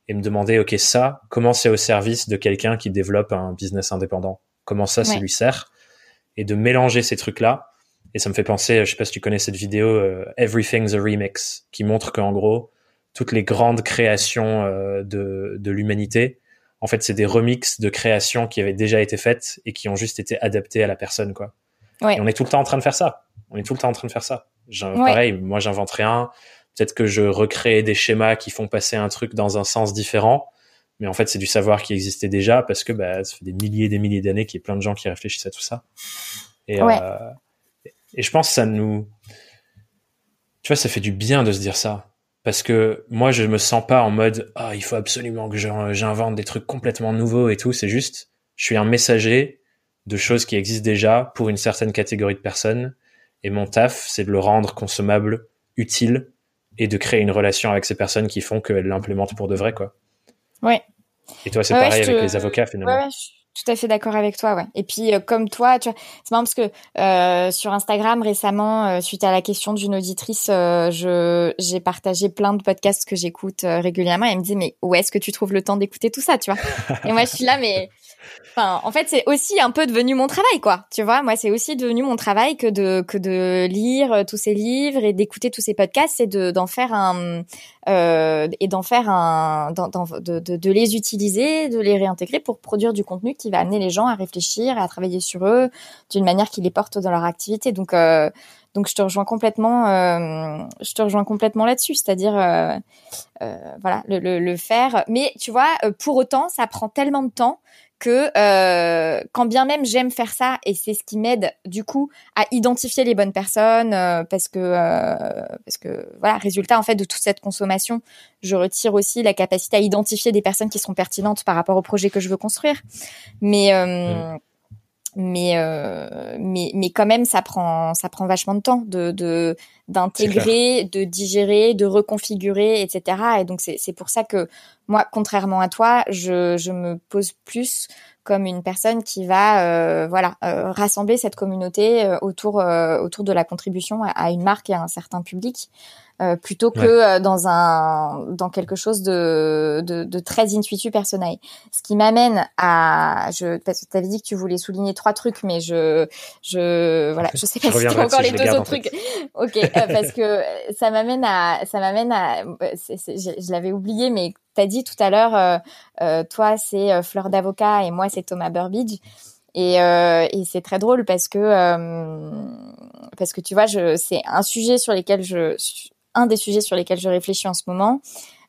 et me demander, OK, ça, comment c'est au service de quelqu'un qui développe un business indépendant? Comment ça, ça lui sert? Et de mélanger ces trucs-là. Et ça me fait penser, je sais pas si tu connais cette vidéo, euh, Everything's a Remix, qui montre qu'en gros, toutes les grandes créations euh, de, de l'humanité, en fait, c'est des remixes de créations qui avaient déjà été faites et qui ont juste été adaptées à la personne, quoi. Et on est tout le temps en train de faire ça. On est tout le temps en train de faire ça. Pareil, moi, j'invente rien. Peut-être que je recrée des schémas qui font passer un truc dans un sens différent. Mais en fait, c'est du savoir qui existait déjà parce que bah, ça fait des milliers et des milliers d'années qu'il y a plein de gens qui réfléchissent à tout ça. Et, euh, et je pense que ça nous... Tu vois, ça fait du bien de se dire ça parce que moi je me sens pas en mode ah il faut absolument que j'invente des trucs complètement nouveaux et tout c'est juste je suis un messager de choses qui existent déjà pour une certaine catégorie de personnes et mon taf c'est de le rendre consommable utile et de créer une relation avec ces personnes qui font qu'elles l'implémentent pour de vrai, quoi. Ouais. Et toi, c'est pareil avec les avocats, finalement. Ouais, tout à fait d'accord avec toi, ouais. Et puis euh, comme toi, tu vois, c'est marrant parce que euh, sur Instagram récemment, euh, suite à la question d'une auditrice, je j'ai partagé plein de podcasts que j'écoute régulièrement. Et elle me dit mais où est-ce que tu trouves le temps d'écouter tout ça, tu vois? Et moi je suis là, mais en fait c'est aussi un peu devenu mon travail, quoi. Tu vois, moi c'est aussi devenu mon travail que de que de lire tous ces livres et d'écouter tous ces podcasts, et de d'en faire un et d'en faire un, de, les utiliser, de les réintégrer pour produire du contenu qui va amener les gens à réfléchir à travailler sur eux d'une manière qui les porte dans leur activité. Donc, euh, donc je te rejoins complètement, euh, je te rejoins complètement là-dessus, c'est-à-dire, euh, voilà, le, faire. Mais tu vois, pour autant, ça prend tellement de temps que euh, quand bien même j'aime faire ça et c'est ce qui m'aide du coup à identifier les bonnes personnes euh, parce que euh, parce que voilà résultat en fait de toute cette consommation je retire aussi la capacité à identifier des personnes qui seront pertinentes par rapport au projet que je veux construire. Mais mmh mais euh, mais mais quand même ça prend ça prend vachement de temps de d'intégrer de digérer de reconfigurer etc et donc c'est c'est pour ça que moi contrairement à toi je je me pose plus comme une personne qui va euh, voilà euh, rassembler cette communauté autour autour de la contribution à, une marque et à un certain public euh, plutôt que euh, dans un dans quelque chose de, de, de très intuitu personnel. Ce qui m'amène à je parce que tu avais dit que tu voulais souligner trois trucs mais je je voilà, je sais pas si tu encore les deux autres trucs. OK, euh, parce que ça m'amène à ça m'amène à je, l'avais oublié mais tu as dit tout à l'heure euh, toi c'est Fleur d'avocat et moi c'est Thomas Burbidge. Et, euh, et c'est très drôle parce que euh, parce que tu vois, je c'est un sujet sur lequel je un des sujets sur lesquels je réfléchis en ce moment,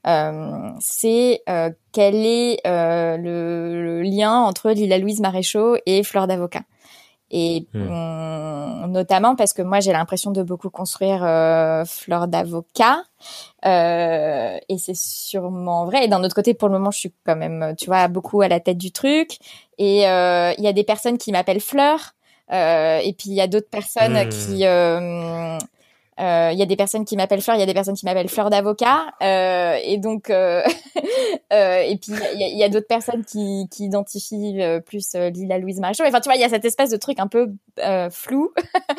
euh, c'est euh, quel est euh, le, lien entre Lila Louise Maréchaux et Fleur d'avocat. Et hmm. notamment parce que moi j'ai l'impression de beaucoup construire euh, Fleur d'avocat, euh, et c'est sûrement vrai. Et d'un autre côté, pour le moment, je suis quand même, tu vois, beaucoup à la tête du truc. Et il y a des personnes qui m'appellent Fleur, et puis il y a d'autres personnes hmm. qui il euh, y a des personnes qui m'appellent Fleur, il y a des personnes qui m'appellent Fleur d'avocat, euh, et donc euh, euh et puis il y a, a d'autres personnes qui, qui identifient euh, plus Lila Louise Maréchaux. Enfin, tu vois, il y a cette espèce de truc un peu flou.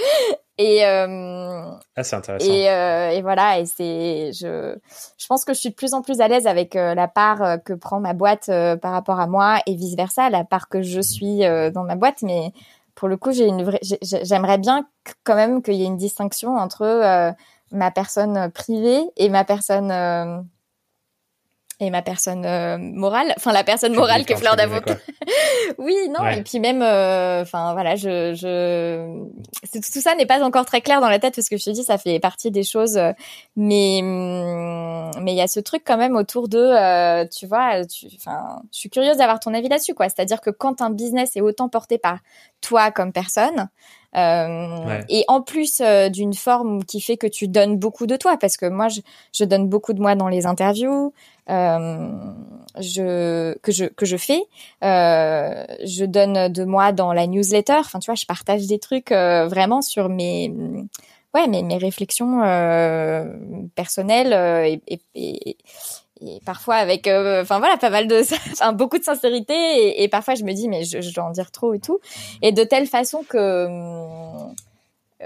et ah, c'est intéressant. Et, et, voilà, et c'est je je pense que je suis de plus en plus à l'aise avec la part que prend ma boîte par rapport à moi et vice versa, la part que je suis dans ma boîte, mais pour le coup, j'aimerais bien quand même qu'il y ait une distinction entre euh, ma personne privée et ma personne euh, et ma personne euh, morale, enfin la personne morale que Fleur d'avocat. oui, non, et puis même, euh, enfin voilà, je, je, tout ça n'est pas encore très clair dans la tête parce que je te dis, ça fait partie des choses, euh, mais hum, mais il y a ce truc quand même autour de, tu vois, enfin, je suis curieuse d'avoir ton avis là-dessus, quoi. C'est-à-dire que quand un business est autant porté par toi comme personne, euh, Et en plus euh, d'une forme qui fait que tu donnes beaucoup de toi, parce que moi, je, je donne beaucoup de moi dans les interviews euh, je, que je que je fais. Euh, je donne de moi dans la newsletter. Enfin, tu vois, je partage des trucs euh, vraiment sur mes ouais mes, mes réflexions personnelles et, et, et et parfois avec enfin voilà pas mal de enfin beaucoup de sincérité. Et, et, parfois je me dis mais je, je, dois en dire trop et tout. Et de telle façon que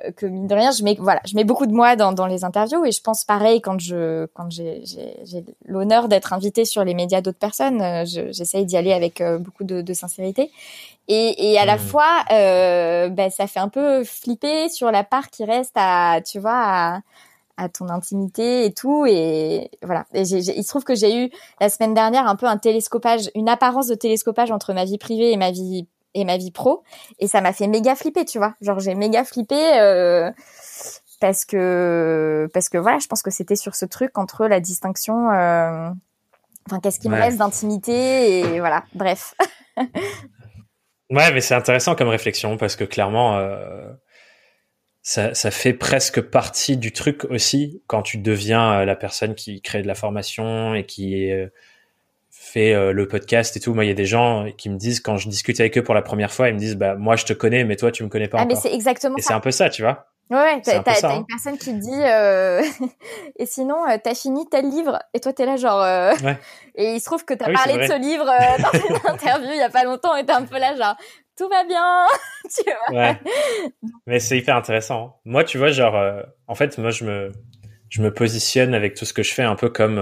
euh, que mine de rien, je mets voilà, je mets beaucoup de moi dans, dans les interviews. Et je pense pareil quand je quand j'ai j'ai l'honneur d'être invitée sur les médias d'autres personnes, euh, j'essaye d'y aller avec euh, beaucoup de, de sincérité. Et, et à la mmh. fois euh, ben, ça fait un peu flipper sur la part qui reste à tu vois à, à ton intimité et tout. Et voilà. Et il se trouve que j'ai eu la semaine dernière un peu un télescopage une apparence de télescopage entre ma vie privée et ma vie et ma vie pro. Et ça m'a fait méga flipper tu vois. Genre j'ai méga flippé euh, parce que parce que voilà je pense que c'était sur ce truc entre la distinction euh, enfin qu'est-ce qui me reste d'intimité et voilà. Bref. Ouais mais c'est intéressant comme réflexion parce que clairement euh, ça, ça fait presque partie du truc aussi quand tu deviens la personne qui crée de la formation et qui est fait euh, le podcast et tout, moi il y a des gens qui me disent quand je discute avec eux pour la première fois, ils me disent bah moi je te connais mais toi tu me connais pas ah, mais c'est exactement et c'est un peu ça, tu vois. Ouais, t'as, t'as, une hein. personne qui te dit euh... et sinon euh, t'as fini tel livre et toi t'es là genre euh... ouais. et il se trouve que t'as ah parlé de ce livre euh, dans une interview il y a pas longtemps et t'es un peu là genre tout va bien tu vois ouais. mais c'est hyper intéressant hein. moi tu vois genre euh, en fait moi je me je me positionne avec tout ce que je fais un peu comme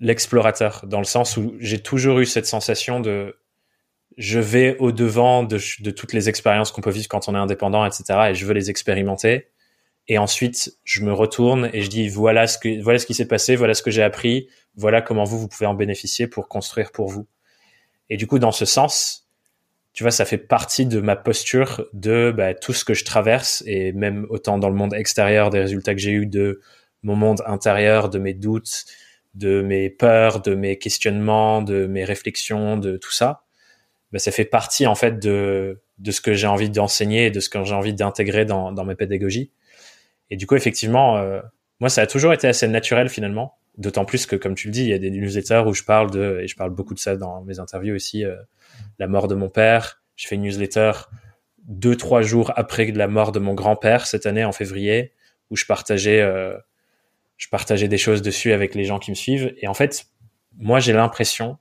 l'explorateur dans le sens où j'ai toujours eu cette sensation de je vais au devant de, de toutes les expériences qu'on peut vivre quand on est indépendant, etc. Et je veux les expérimenter. Et ensuite, je me retourne et je dis voilà ce que voilà ce qui s'est passé, voilà ce que j'ai appris, voilà comment vous vous pouvez en bénéficier pour construire pour vous. Et du coup, dans ce sens, tu vois, ça fait partie de ma posture de bah, tout ce que je traverse et même autant dans le monde extérieur des résultats que j'ai eu de mon monde intérieur, de mes doutes, de mes peurs, de mes questionnements, de mes réflexions, de tout ça bah, ça fait partie en fait de, de ce que j'ai envie d'enseigner et de ce que j'ai envie d'intégrer dans, dans mes pédagogies. Et du coup, effectivement, euh, moi, ça a toujours été assez naturel finalement. D'autant plus que, comme tu le dis, il y a des newsletters où je parle de, et je parle beaucoup de ça dans mes interviews aussi, euh, la mort de mon père. Je fais une newsletter deux, trois jours après la mort de mon grand-père cette année en février, où je partageais, euh, je partageais des choses dessus avec les gens qui me suivent. Et en fait, moi, j'ai l'impression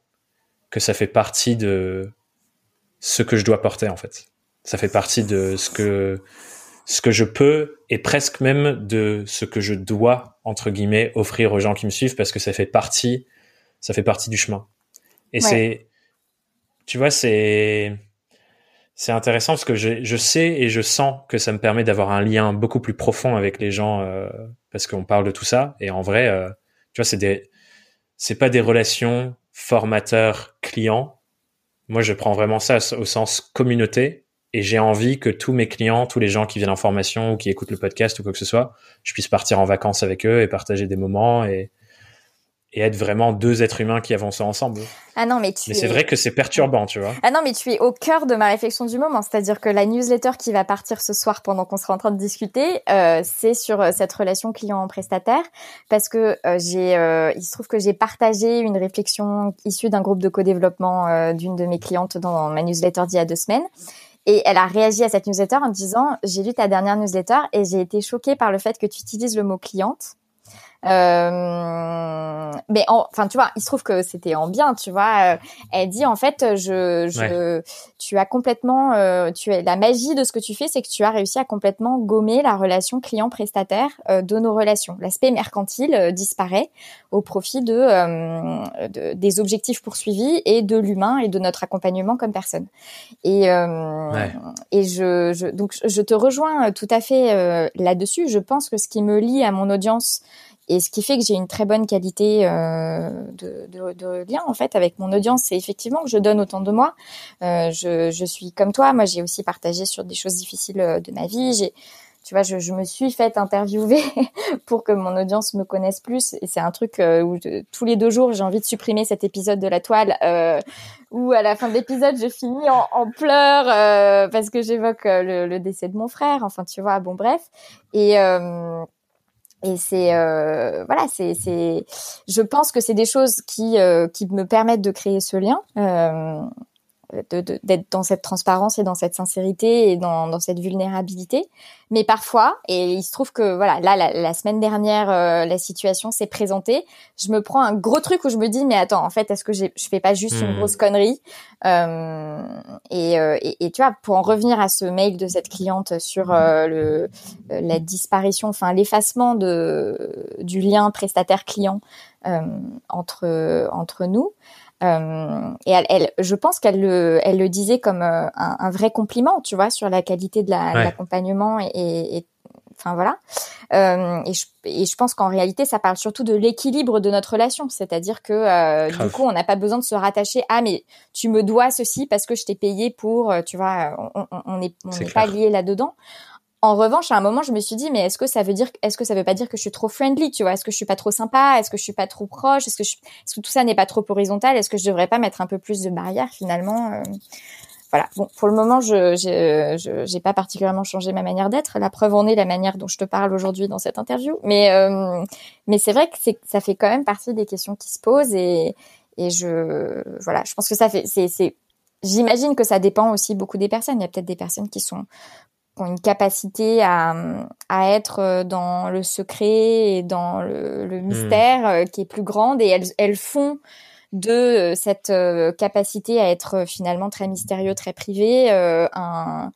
que ça fait partie de, ce que je dois porter en fait. Ça fait partie de ce que ce que je peux et presque même de ce que je dois entre guillemets offrir aux gens qui me suivent parce que ça fait partie ça fait partie du chemin. Et c'est tu vois c'est c'est intéressant parce que je, je, sais et je sens que ça me permet d'avoir un lien beaucoup plus profond avec les gens euh, parce qu'on parle de tout ça. Et en vrai euh, tu vois c'est des c'est pas des relations formateur client moi, je prends vraiment ça au sens communauté. Et j'ai envie que tous mes clients, tous les gens qui viennent en formation ou qui écoutent le podcast ou quoi que ce soit, je puisse partir en vacances avec eux et partager des moments et, et être vraiment deux êtres humains qui avancent ensemble. Ah non, mais tu. Mais c'est vrai que c'est perturbant, tu vois. Ah non, mais tu es au cœur de ma réflexion du moment, c'est-à-dire que la newsletter qui va partir ce soir pendant qu'on sera en train de discuter, euh, c'est sur euh, cette relation client-prestataire, parce que euh, j'ai, euh, il se trouve que j'ai partagé une réflexion issue d'un groupe de co-développement euh, d'une de mes clientes dans ma newsletter d'il y a deux semaines. Et elle a réagi à cette newsletter en disant j'ai lu ta dernière newsletter et j'ai été choquée par le fait que tu utilises le mot cliente euh, mais enfin, tu vois, il se trouve que c'était en bien, tu vois. Euh, elle dit en fait, je, je tu as complètement, euh, tu es la magie de ce que tu fais, c'est que tu as réussi à complètement gommer la relation client-prestataire de nos relations. L'aspect mercantile disparaît au profit de, de, des objectifs poursuivis et de l'humain et de notre accompagnement comme personne. Et et je, je donc je te rejoins tout à fait là-dessus. Je pense que ce qui me lie à mon audience et ce qui fait que j'ai une très bonne qualité euh, de, de, de, lien en fait avec mon audience, c'est effectivement que je donne autant de moi. Euh, je, je, suis comme toi, moi j'ai aussi partagé sur des choses difficiles euh, de ma vie. J'ai, tu vois, je, je, me suis faite interviewer pour que mon audience me connaisse plus. Et c'est un truc euh, où tous les deux jours j'ai envie de supprimer cet épisode de la toile. Euh, où à la fin de l'épisode je finis en, en pleurs euh, parce que j'évoque le, le, décès de mon frère. Enfin, tu vois, bon bref. Et et c'est euh, voilà, c'est c'est. Je pense que c'est des choses qui euh, qui me permettent de créer ce lien. Euh, d'être dans cette transparence et dans cette sincérité et dans, dans, cette vulnérabilité. Mais parfois, et il se trouve que voilà, là la, semaine dernière, euh, la situation s'est présentée. Je me prends un gros truc où je me dis mais attends, en fait, est-ce que je fais pas juste une hmm. grosse connerie? Euh, et, euh, et, et, tu vois, pour en revenir à ce mail de cette cliente sur euh, le la disparition, enfin l'effacement de du lien prestataire-client entre entre nous. Euh, et elle, elle, je pense qu'elle le, elle le disait comme euh, un, un, vrai compliment, tu vois, sur la qualité de l'accompagnement et, et, enfin voilà. Euh, et, je, et je pense qu'en réalité, ça parle surtout de l'équilibre de notre relation, c'est-à-dire que euh, du coup, on n'a pas besoin de se rattacher à mais tu me dois ceci parce que je t'ai payé pour, tu vois, on n'est on, on pas lié là-dedans. En revanche, à un moment, je me suis dit, mais est-ce que ça veut dire, est-ce que ça veut pas dire que je suis trop friendly, tu vois? Est-ce que je suis pas trop sympa? Est-ce que je suis pas trop proche? Est-ce que, je, est-ce que tout ça n'est pas trop horizontal? Est-ce que je devrais pas mettre un peu plus de barrières finalement euh? Voilà. Bon, pour le moment, je j'ai pas particulièrement changé ma manière d'être. La preuve en est la manière dont je te parle aujourd'hui dans cette interview. Mais euh, mais c'est vrai que ça fait quand même partie des questions qui se posent et et je voilà, je pense que ça fait c'est c'est J'imagine que ça dépend aussi beaucoup des personnes. Il y a peut-être des personnes qui sont qui ont une capacité à, à être dans le secret et dans le, le hmm. mystère qui est plus grande et elles, elles font de cette capacité à être finalement très mystérieux, très privé, un,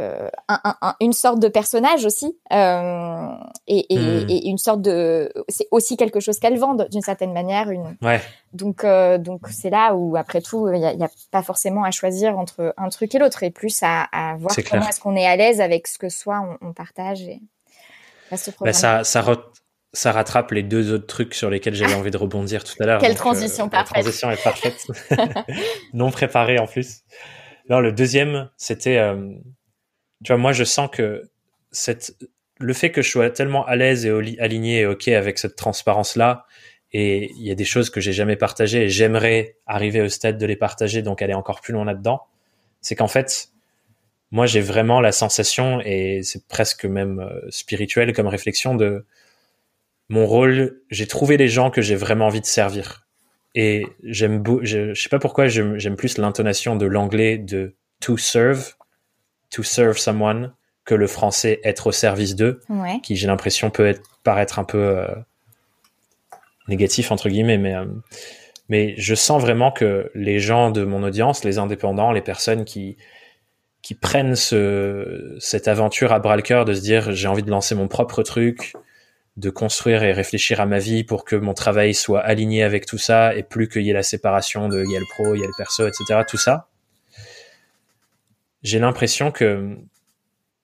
euh, un, une sorte de personnage aussi euh, et, et, hmm. et, une sorte de c'est aussi quelque chose qu'elles vendent d'une certaine manière une ouais. donc euh, donc c'est là où après tout il y a, pas forcément à choisir entre un truc et l'autre et plus à, à voir comment est-ce qu'on est à l'aise avec ce que soit on, partage et bah, ça ça ça rattrape les deux autres trucs sur lesquels j'avais envie de rebondir tout à l'heure. Quelle transition parfaite. La transition est parfaite. non préparée en plus. Alors le deuxième, c'était tu vois, moi, je sens que cette, le fait que je sois tellement à l'aise et aligné et ok avec cette transparence-là, et il y a des choses que j'ai jamais partagées et j'aimerais arriver au stade de les partager, donc aller encore plus loin là-dedans, c'est qu'en fait, moi, j'ai vraiment la sensation, et c'est presque même euh, spirituel comme réflexion, de mon rôle, j'ai trouvé les gens que j'ai vraiment envie de servir. Et j'aime, je, je sais pas pourquoi j'aime plus l'intonation de l'anglais de to serve to serve someone que le français être au service d'eux, qui j'ai l'impression peut être, paraître un peu euh, négatif entre guillemets, mais euh, mais je sens vraiment que les gens de mon audience, les indépendants, les personnes qui qui prennent ce, cette aventure à bras le cœur de se dire j'ai envie de lancer mon propre truc, de construire et réfléchir à ma vie pour que mon travail soit aligné avec tout ça et plus qu'il y ait la séparation de il y a le pro, il y a le perso, etc. Tout ça, j'ai l'impression que,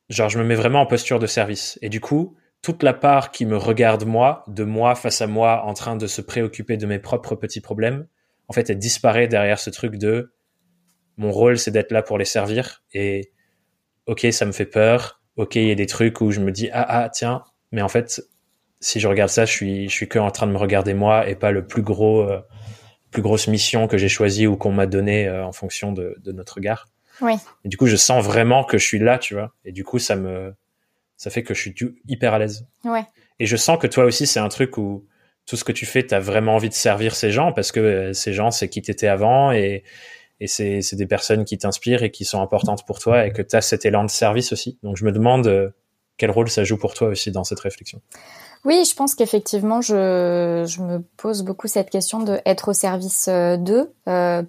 genre, je me mets vraiment en posture de service. Et du coup, toute la part qui me regarde moi, de moi face à moi, en train de se préoccuper de mes propres petits problèmes, en fait, elle disparaît derrière ce truc de mon rôle, c'est d'être là pour les servir. Et ok, ça me fait peur. Ok, il y a des trucs où je me dis ah ah tiens, mais en fait, si je regarde ça, je suis je suis que en train de me regarder moi et pas le plus gros euh, plus grosse mission que j'ai choisie ou qu'on m'a donnée euh, en fonction de, de notre regard. Oui. Et du coup, je sens vraiment que je suis là, tu vois. Et du coup, ça me, ça fait que je suis hyper à l'aise. Ouais. Et je sens que toi aussi, c'est un truc où tout ce que tu fais, tu as vraiment envie de servir ces gens parce que euh, ces gens, c'est qui t'étais avant et, et c'est, c'est des personnes qui t'inspirent et qui sont importantes pour toi et que tu as cet élan de service aussi. Donc, je me demande euh, quel rôle ça joue pour toi aussi dans cette réflexion. Oui, je pense qu'effectivement, je, je me pose beaucoup cette question de être au service euh, d'eux. Euh,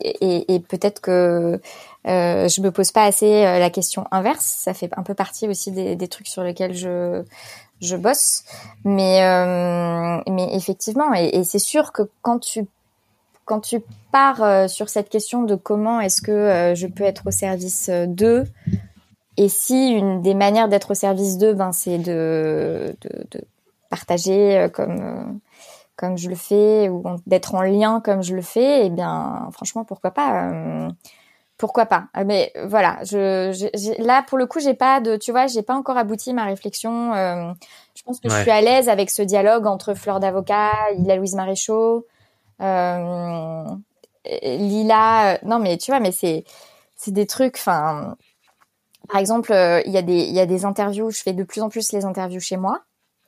et, et peut-être que euh, je me pose pas assez euh, la question inverse. Ça fait un peu partie aussi des, des trucs sur lesquels je je bosse. Mais euh, mais effectivement, et, et c'est sûr que quand tu quand tu pars euh, sur cette question de comment est-ce que euh, je peux être au service d'eux, et si une des manières d'être au service d'eux, ben c'est de, de, de partager comme comme je le fais ou d'être en lien comme je le fais, eh bien franchement pourquoi pas pourquoi pas euh, Mais voilà, je, là pour le coup, j'ai pas de, tu vois, j'ai pas encore abouti ma réflexion. Euh, je pense que je suis à l'aise avec ce dialogue entre Fleur d'avocat, Lila Louise Maréchaux, euh, Lila. Non, mais tu vois, mais c'est c'est des trucs. Enfin, par exemple, il y a des il y a des interviews. Je fais de plus en plus les interviews chez moi.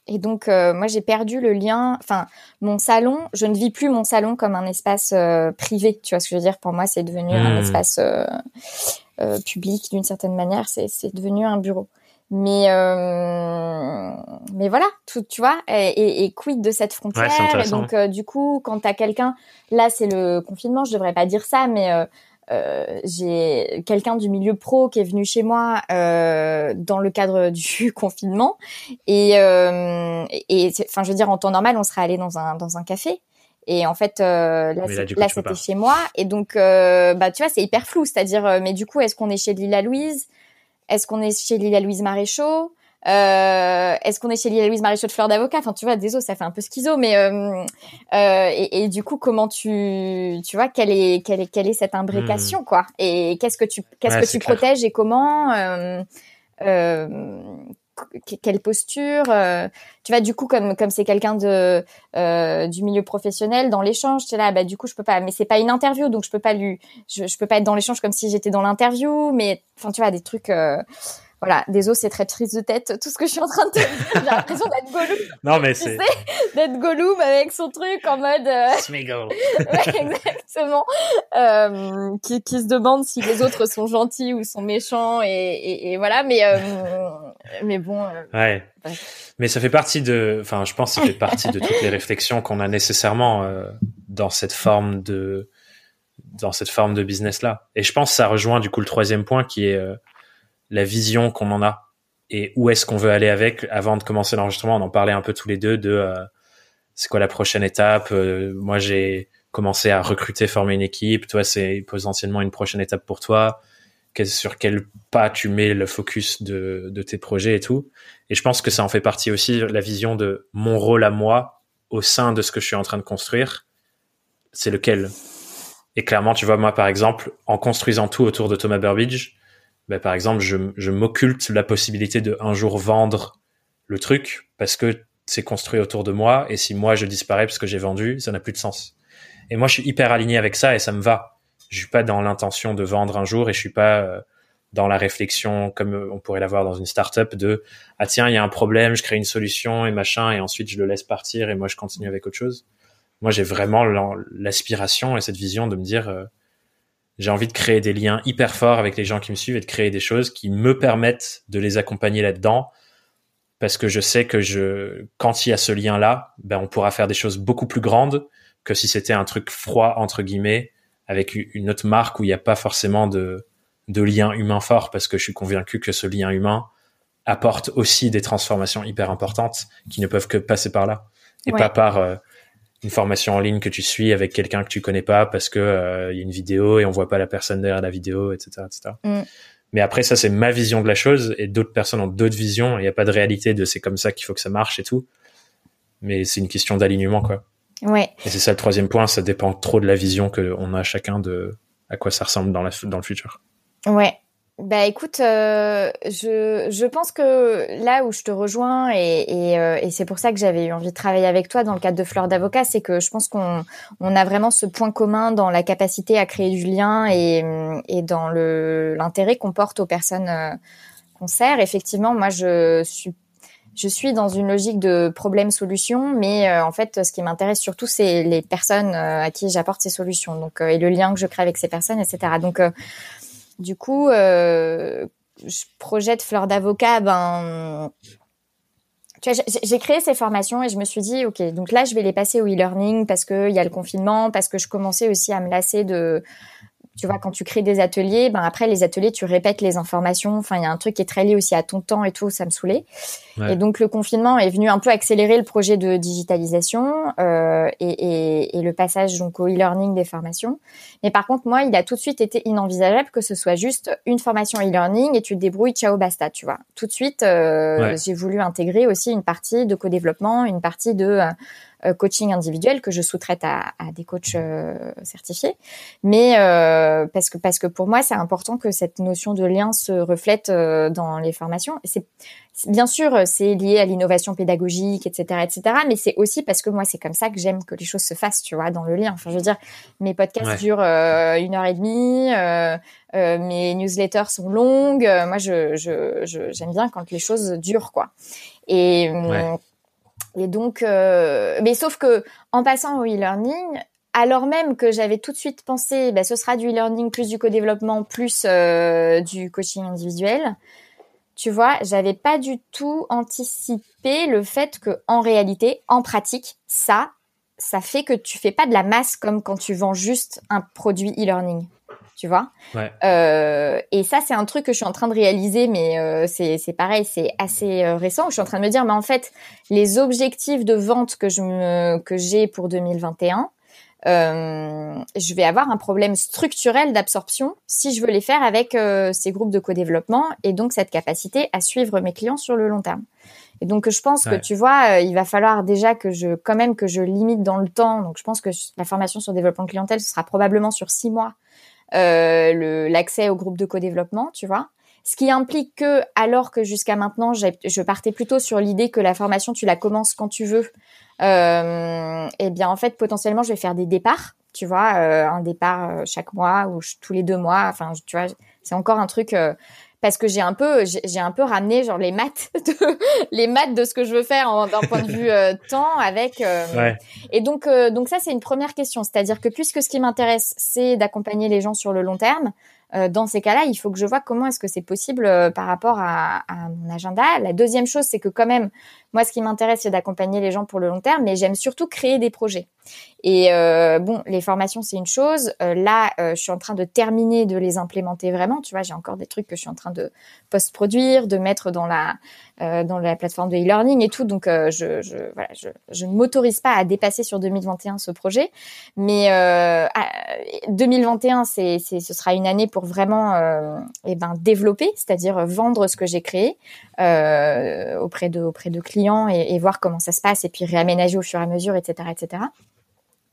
Et donc, euh, moi, j'ai perdu le lien. Enfin, mon salon, je ne vis plus mon salon comme un espace euh, privé. Tu vois ce que je veux dire? Pour moi, c'est devenu un hmm. espace euh, public d'une certaine manière. C'est, devenu un bureau. Mais mais voilà, tout, tu vois. Et, et, quid de cette frontière? Et donc, du coup, quand t'as quelqu'un, là, c'est le confinement. Je devrais pas dire ça, mais euh, j'ai quelqu'un du milieu pro qui est venu chez moi euh, dans le cadre du confinement. Et euh, et enfin je veux dire en temps normal on serait allé dans un dans un café. Et en fait euh, là, là, c'était chez moi. Et donc euh, bah tu vois c'est hyper flou. C'est-à-dire mais du coup est-ce qu'on est chez Lila Louise? Est-ce qu'on est chez Lila Louise Maréchaux? Euh, est-ce qu'on est chez Louise Maréchaux de Fleur d'avocat? Enfin, tu vois, désolé, ça fait un peu schizo, mais euh, euh, et, et, du coup, comment tu, tu vois, quelle est, quelle est, quelle est cette imbrication, hmm. quoi? Et qu'est-ce que tu, qu'est-ce que tu protèges et comment euh, euh, quelle posture tu vois du coup comme comme c'est quelqu'un de euh, du milieu professionnel dans l'échange tu là bah du coup je peux pas mais c'est pas une interview donc je peux pas lui je, je peux pas être dans l'échange comme si j'étais dans l'interview mais enfin tu vois des trucs voilà, désolé, c'est très triste de tête tout ce que je suis en train de te dire. J'ai l'impression d'être Gollum. Non mais c'est d'être Gollum avec son truc en mode euh... ouais, exactement. Euh, qui, qui se demande si les autres sont gentils ou sont méchants et, et, et voilà, mais euh, mais bon. Euh, ouais. Mais ça fait partie de, enfin, je pense que ça fait partie de toutes les réflexions qu'on a nécessairement euh, dans cette forme de dans cette forme de business là. Et je pense que ça rejoint du coup le troisième point qui est euh, la vision qu'on en a et où est-ce qu'on veut aller avec. Avant de commencer l'enregistrement, on en parlait un peu tous les deux de euh, c'est quoi la prochaine étape. Euh, moi, j'ai commencé à recruter, former une équipe. Toi, c'est potentiellement une prochaine étape pour toi. sur quel pas tu mets le focus de, de tes projets et tout. Et je pense que ça en fait partie aussi la vision de mon rôle à moi au sein de ce que je suis en train de construire. C'est lequel? Et clairement, tu vois, moi, par exemple, en construisant tout autour de Thomas Burbidge, ben, par exemple, je, je m'occulte la possibilité de un jour vendre le truc parce que c'est construit autour de moi et si moi je disparais parce que j'ai vendu, ça n'a plus de sens. Et moi, je suis hyper aligné avec ça et ça me va. Je suis pas dans l'intention de vendre un jour et je suis pas euh, dans la réflexion comme on pourrait l'avoir dans une startup de ah tiens il y a un problème, je crée une solution et machin et ensuite je le laisse partir et moi je continue avec autre chose moi j'ai vraiment l'aspiration et cette vision de me dire euh, j'ai envie de créer des liens hyper forts avec les gens qui me suivent et de créer des choses qui me permettent de les accompagner là-dedans. Parce que je sais que je quand il y a ce lien là ben on pourra faire des choses beaucoup plus grandes que si c'était un truc froid entre guillemets avec une autre marque où il n'y a pas forcément de de lien humain fort parce que je suis convaincu que ce lien humain apporte aussi des transformations hyper importantes qui ne peuvent que passer par là. Et pas par euh, une formation en ligne que tu suis avec quelqu'un que tu connais pas parce que euh, il y a une vidéo et on voit pas la personne derrière la vidéo, etc., etc. Mm. Mais après, ça, c'est ma vision de la chose et d'autres personnes ont d'autres visions. Il n'y a pas de réalité de c'est comme ça qu'il faut que ça marche et tout. Mais c'est une question d'alignement, quoi. Ouais. Et c'est ça le troisième point. Ça dépend trop de la vision qu'on a chacun de à quoi ça ressemble dans, la, dans le futur. Ouais. Bah écoute, euh, je, je pense que là où je te rejoins et, et, euh, et c'est pour ça que j'avais eu envie de travailler avec toi dans le cadre de Fleur d'avocat, c'est que je pense qu'on on a vraiment ce point commun dans la capacité à créer du lien et, et dans le l'intérêt qu'on porte aux personnes euh, qu'on sert. Effectivement, moi je suis je suis dans une logique de problème-solution, mais en fait, ce qui m'intéresse surtout, c'est les personnes à qui j'apporte ces solutions, donc et le lien que je crée avec ces personnes, etc. Donc du coup, euh, je projette Fleur d'avocat, ben, tu vois, j'ai créé ces formations et je me suis dit, ok, donc là, je vais les passer au e-learning parce qu'il y a le confinement, parce que je commençais aussi à me lasser de tu vois, quand tu crées des ateliers, ben après les ateliers, tu répètes les informations. Enfin, il y a un truc qui est très lié aussi à ton temps et tout, ça me saoulait. Et donc le confinement est venu un peu accélérer le projet de digitalisation euh, et, et, et, le passage donc au e-learning des formations. Mais par contre, moi, il a tout de suite été inenvisageable que ce soit juste une formation e-learning et tu te débrouilles, ciao basta, tu vois. Tout de suite, euh, j'ai voulu intégrer aussi une partie de co-développement, une partie de euh, coaching individuel que je sous-traite à, à, des coachs euh, certifiés. Mais euh, parce que parce que pour moi, c'est important que cette notion de lien se reflète dans les formations. C'est bien sûr, c'est lié à l'innovation pédagogique, etc., etc. Mais c'est aussi parce que moi, c'est comme ça que j'aime que les choses se fassent, tu vois, dans le lien. Enfin, je veux dire, mes podcasts durent une heure et demie, euh, mes newsletters sont longues. Moi, je, je, j'aime bien quand les choses durent, quoi. Et et donc, euh, mais sauf que en passant au e-learning, alors même que j'avais tout de suite pensé, bah, ce sera du e-learning plus du co-développement plus euh, du coaching individuel. Tu vois, j'avais pas du tout anticipé le fait que, en réalité, en pratique, ça, ça fait que tu fais pas de la masse comme quand tu vends juste un produit e-learning tu vois. Euh, et ça, c'est un truc que je suis en train de réaliser, mais euh, c'est pareil, c'est assez euh, récent. Je suis en train de me dire, mais en fait, les objectifs de vente que je me que j'ai pour 2021, euh, je vais avoir un problème structurel d'absorption si je veux les faire avec euh, ces groupes de co-développement et donc cette capacité à suivre mes clients sur le long terme. Et donc je pense que tu vois, il va falloir déjà que je quand même que je limite dans le temps. Donc je pense que la formation sur développement clientèle ce sera probablement sur six mois euh, l'accès au groupe de co-développement, tu vois. Ce qui implique que, alors que jusqu'à maintenant, je partais plutôt sur l'idée que la formation, tu la commences quand tu veux, euh, eh bien, en fait, potentiellement, je vais faire des départs, tu vois, euh, un départ euh, chaque mois ou tous les deux mois. Enfin, tu vois, c'est encore un truc parce que j'ai un peu j'ai un peu ramené genre les maths de, les maths de ce que je veux faire d'un point de vue euh, temps avec ouais. et donc donc ça c'est une première question c'est-à-dire que puisque ce qui m'intéresse c'est d'accompagner les gens sur le long terme euh, dans ces cas-là, il faut que je vois comment est-ce que c'est possible euh, par rapport à, mon agenda. La deuxième chose, c'est que quand même, moi, ce qui m'intéresse, c'est d'accompagner les gens pour le long terme, mais j'aime surtout créer des projets. Et euh, bon, les formations, c'est une chose. Euh, là, je suis en train de terminer de les implémenter vraiment. Tu vois, j'ai encore des trucs que je suis en train de post-produire, de mettre dans la dans la plateforme de e-learning et tout. Donc, je, voilà, je, ne m'autorise pas à dépasser sur 2021 ce projet, mais 2021, c'est ce sera une année pour vraiment euh, eh ben développer, c'est-à-dire vendre ce que j'ai créé euh, auprès de auprès de clients et, voir comment ça se passe et puis réaménager au fur et à mesure, etc., etc.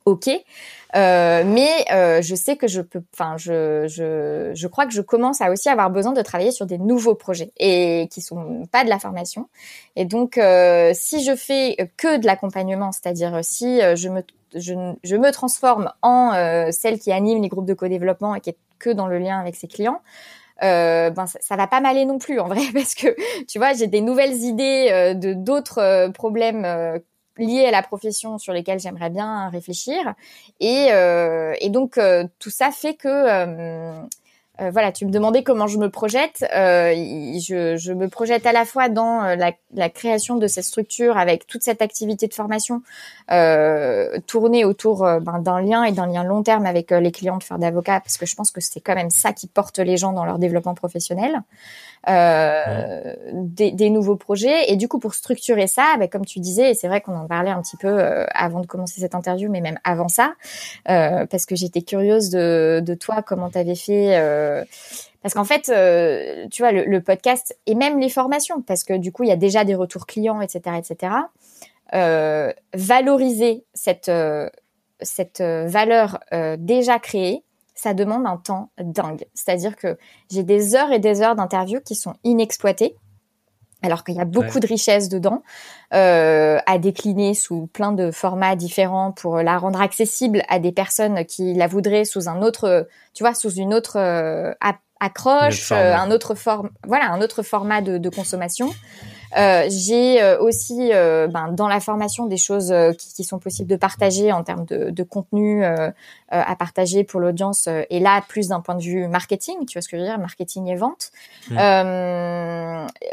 Ok, euh, mais euh, je sais que je peux, enfin, je, je, je crois que je commence à aussi avoir besoin de travailler sur des nouveaux projets et qui sont pas de la formation. Et donc, si je fais que de l'accompagnement, c'est-à-dire si je me je, je, me transforme en celle qui anime les groupes de co-développement et qui est que dans le lien avec ses clients, euh, ben ça, ça, va pas m'aller non plus en vrai parce que tu vois j'ai des nouvelles idées euh, de d'autres euh, problèmes euh, liés à la profession sur lesquels j'aimerais bien réfléchir. Et, et donc tout ça fait que euh, voilà, tu me demandais comment je me projette. Euh, je, me projette à la fois dans euh, la, création de cette structure avec toute cette activité de formation tournée autour ben, d'un lien et d'un lien long terme avec les clients de faire d'avocat, parce que je pense que c'est quand même ça qui porte les gens dans leur développement professionnel. Euh, des, des, nouveaux projets. Et du coup, pour structurer ça, ben, comme tu disais, et c'est vrai qu'on en parlait un petit peu euh, avant de commencer cette interview, mais même avant ça, euh, parce que j'étais curieuse de, de toi, comment tu avais fait. parce qu'en fait, tu vois, le, le, podcast et même les formations, parce que du coup, il y a déjà des retours clients, etc., etc. valoriser cette cette valeur déjà créée, ça demande un temps dingue. C'est-à-dire que j'ai des heures et des heures d'interviews qui sont inexploitées, alors qu'il y a beaucoup de richesses dedans, euh, à décliner sous plein de formats différents pour la rendre accessible à des personnes qui la voudraient sous un autre, tu vois, sous une autre euh, accroche, euh, un autre forme, voilà, un autre format de, de consommation. Euh, j'ai euh, aussi euh, ben, dans la formation des choses qui, qui, sont possibles de partager en termes de, de contenu à partager pour l'audience. et là, plus d'un point de vue marketing, tu vois ce que je veux dire, marketing et vente. Mmh.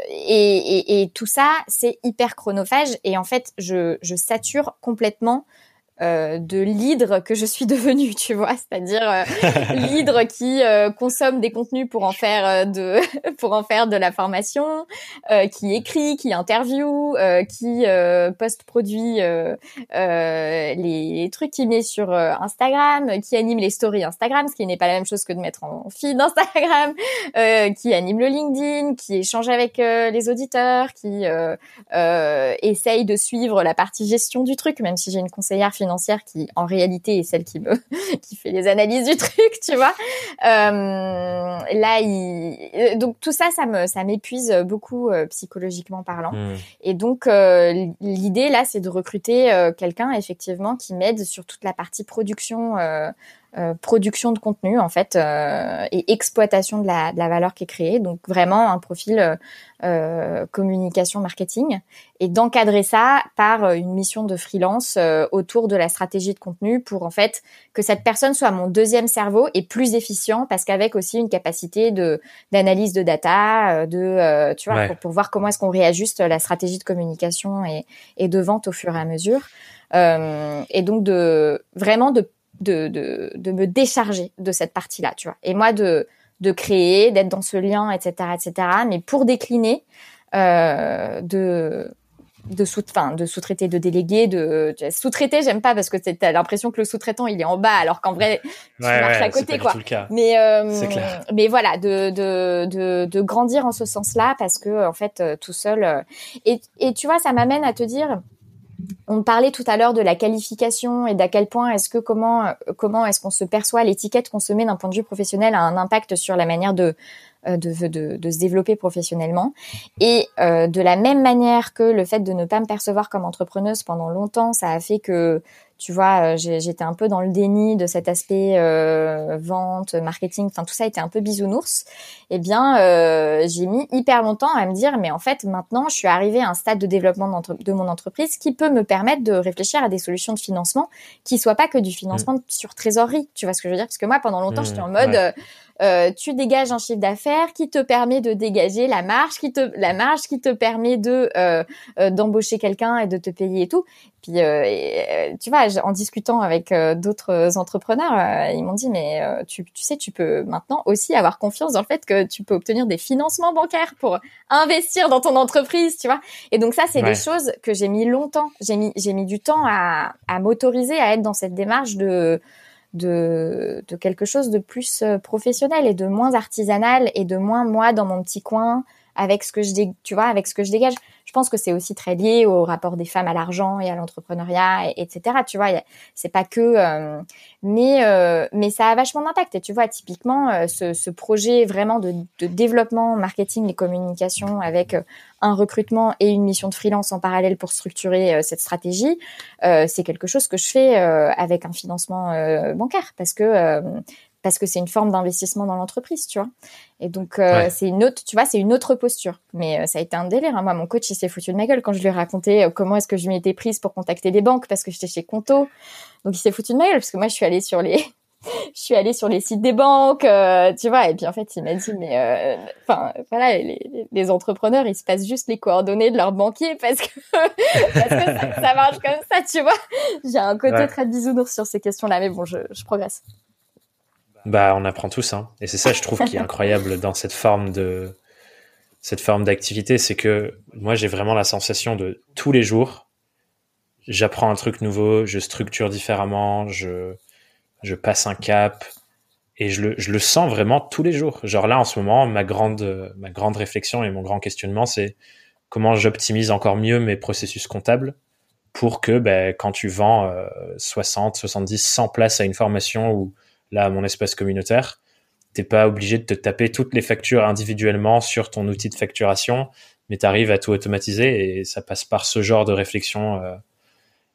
Et, et, et, tout ça, c'est hyper chronophage. Et en fait, je, je sature complètement euh, de l'hydre que je suis devenue, tu vois, c'est-à-dire euh, l'hydre qui euh, consomme des contenus pour en faire de pour en faire de la formation, qui écrit, qui interview, qui post-produit les, trucs qu'il met sur Instagram, qui anime les stories Instagram, ce qui n'est pas la même chose que de mettre en feed Instagram, qui anime le LinkedIn, qui échange avec les auditeurs, qui essaye de suivre la partie gestion du truc, même si j'ai une conseillère financière financière qui en réalité est celle qui me qui fait les analyses du truc, tu vois. Euh, là, il... donc tout ça, ça me ça m'épuise beaucoup euh, psychologiquement parlant. Hmm. Et donc euh, l'idée là, c'est de recruter euh, quelqu'un effectivement qui m'aide sur toute la partie production euh, production de contenu en fait euh, et exploitation de la, de la, valeur qui est créée. Donc vraiment un profil euh, communication marketing et d'encadrer ça par une mission de freelance autour de la stratégie de contenu pour en fait que cette personne soit mon deuxième cerveau et plus efficient parce qu'avec aussi une capacité de d'analyse de data, de tu vois pour, pour, voir comment est-ce qu'on réajuste la stratégie de communication et, et de vente au fur et à mesure. et donc de vraiment de de, de, de me décharger de cette partie-là, tu vois. Et moi, de, de créer, d'être dans ce lien, etc., etc. Mais pour décliner, euh, de de sous enfin, de sous-traiter de déléguer de sous-traiter j'aime pas parce que t'as l'impression que le sous-traitant il est en bas alors qu'en vrai tu marches à côté quoi mais euh, mais voilà de, de de de grandir en ce sens-là parce que en fait euh, tout seul euh, et et tu vois ça m'amène à te dire on parlait tout à l'heure de la qualification et d'à quel point est-ce que comment comment est-ce qu'on se perçoit l'étiquette qu'on se met d'un point de vue professionnel a un impact sur la manière de euh, de, de, de, se développer professionnellement. Et euh, de la même manière que le fait de ne pas me percevoir comme entrepreneuse pendant longtemps, ça a fait que tu vois, j'étais un peu dans le déni de cet aspect vente, marketing, enfin tout ça était un peu bisounours. Eh bien, j'ai mis hyper longtemps à me dire, mais en fait, maintenant, je suis arrivée à un stade de développement de mon entreprise qui peut me permettre de réfléchir à des solutions de financement qui soient pas que du financement mmh. sur trésorerie. Tu vois ce que je veux dire? Parce que moi, pendant longtemps, j'étais en mode, euh, tu dégages un chiffre d'affaires qui te permet de dégager la marge, qui te la marge qui te permet de euh, euh, d'embaucher quelqu'un et de te payer et tout. Puis tu vois, en discutant avec d'autres entrepreneurs, ils m'ont dit mais tu, tu sais, tu peux maintenant aussi avoir confiance dans le fait que tu peux obtenir des financements bancaires pour investir dans ton entreprise, tu vois. Et donc ça, c'est des choses que j'ai mis longtemps. J'ai mis j'ai mis du temps à à m'autoriser à être dans cette démarche de de, de quelque chose de plus euh, professionnel et de moins artisanal et de moins moi dans mon petit coin avec ce que je tu vois avec ce que je dégage. Je pense que c'est aussi très lié au rapport des femmes à l'argent et à l'entrepreneuriat etc tu vois c'est pas que euh, mais euh, mais ça a vachement d'impact. Et tu vois typiquement ce, ce, projet vraiment de, de, développement marketing et communication avec un recrutement et une mission de freelance en parallèle pour structurer euh, cette stratégie, euh, c'est quelque chose que je fais euh, avec un financement bancaire. Parce que parce que c'est une forme d'investissement dans l'entreprise, tu vois. Et donc c'est une autre, tu vois, c'est une autre posture. Mais ça a été un délire. Hein. Moi, mon coach, il s'est foutu de ma gueule quand je lui ai raconté comment est-ce que je m'étais prise pour contacter les banques parce que j'étais chez Conto. Donc il s'est foutu de ma gueule parce que moi, je suis allée sur les je suis allée sur les sites des banques, euh, tu vois, et puis en fait, il m'a dit, mais euh, enfin, voilà, les, les, entrepreneurs, ils se passent juste les coordonnées de leur banquier parce que, parce que ça, marche comme ça, tu vois. J'ai un côté très bisounours sur ces questions-là, mais bon, je, je progresse. Bah, on apprend tous, hein. Et c'est ça, je trouve, qui est incroyable dans cette forme de cette forme d'activité, c'est que moi, j'ai vraiment la sensation de tous les jours, j'apprends un truc nouveau, je structure différemment, je je passe un cap et je le, je le sens vraiment tous les jours. Genre là, en ce moment, ma grande, ma grande réflexion et mon grand questionnement, c'est comment j'optimise encore mieux mes processus comptables pour que ben, quand tu vends 60, 70, 100 places à une formation ou là, mon espace communautaire, t'es pas obligé de te taper toutes les factures individuellement sur ton outil de facturation, mais tu arrives à tout automatiser et ça passe par ce genre de réflexion. Euh.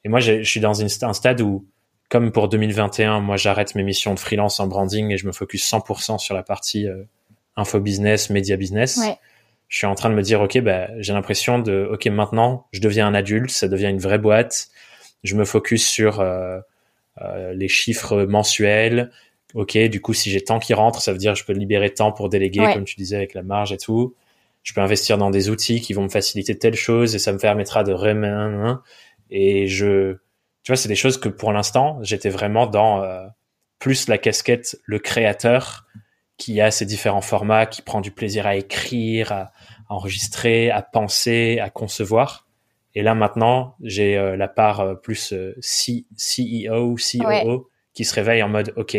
Et moi, je suis dans un stade où comme pour 2021, moi j'arrête mes missions de freelance en branding et je me focus 100% sur la partie euh, info business, média business. Je suis en train de me dire ok, bah, j'ai l'impression de ok maintenant je deviens un adulte, ça devient une vraie boîte. Je me focus sur euh, euh, les chiffres mensuels. Ok, du coup si j'ai temps qui rentre, ça veut dire que je peux libérer temps pour déléguer, comme tu disais avec la marge et tout. Je peux investir dans des outils qui vont me faciliter telle chose et ça me permettra de remettre et je tu vois, c'est des choses que pour l'instant, j'étais vraiment dans euh, plus la casquette, le créateur qui a ses différents formats, qui prend du plaisir à écrire, à, enregistrer, à penser, à concevoir. Et là maintenant, j'ai euh, la part euh, plus C CEO, COO qui se réveille en mode OK,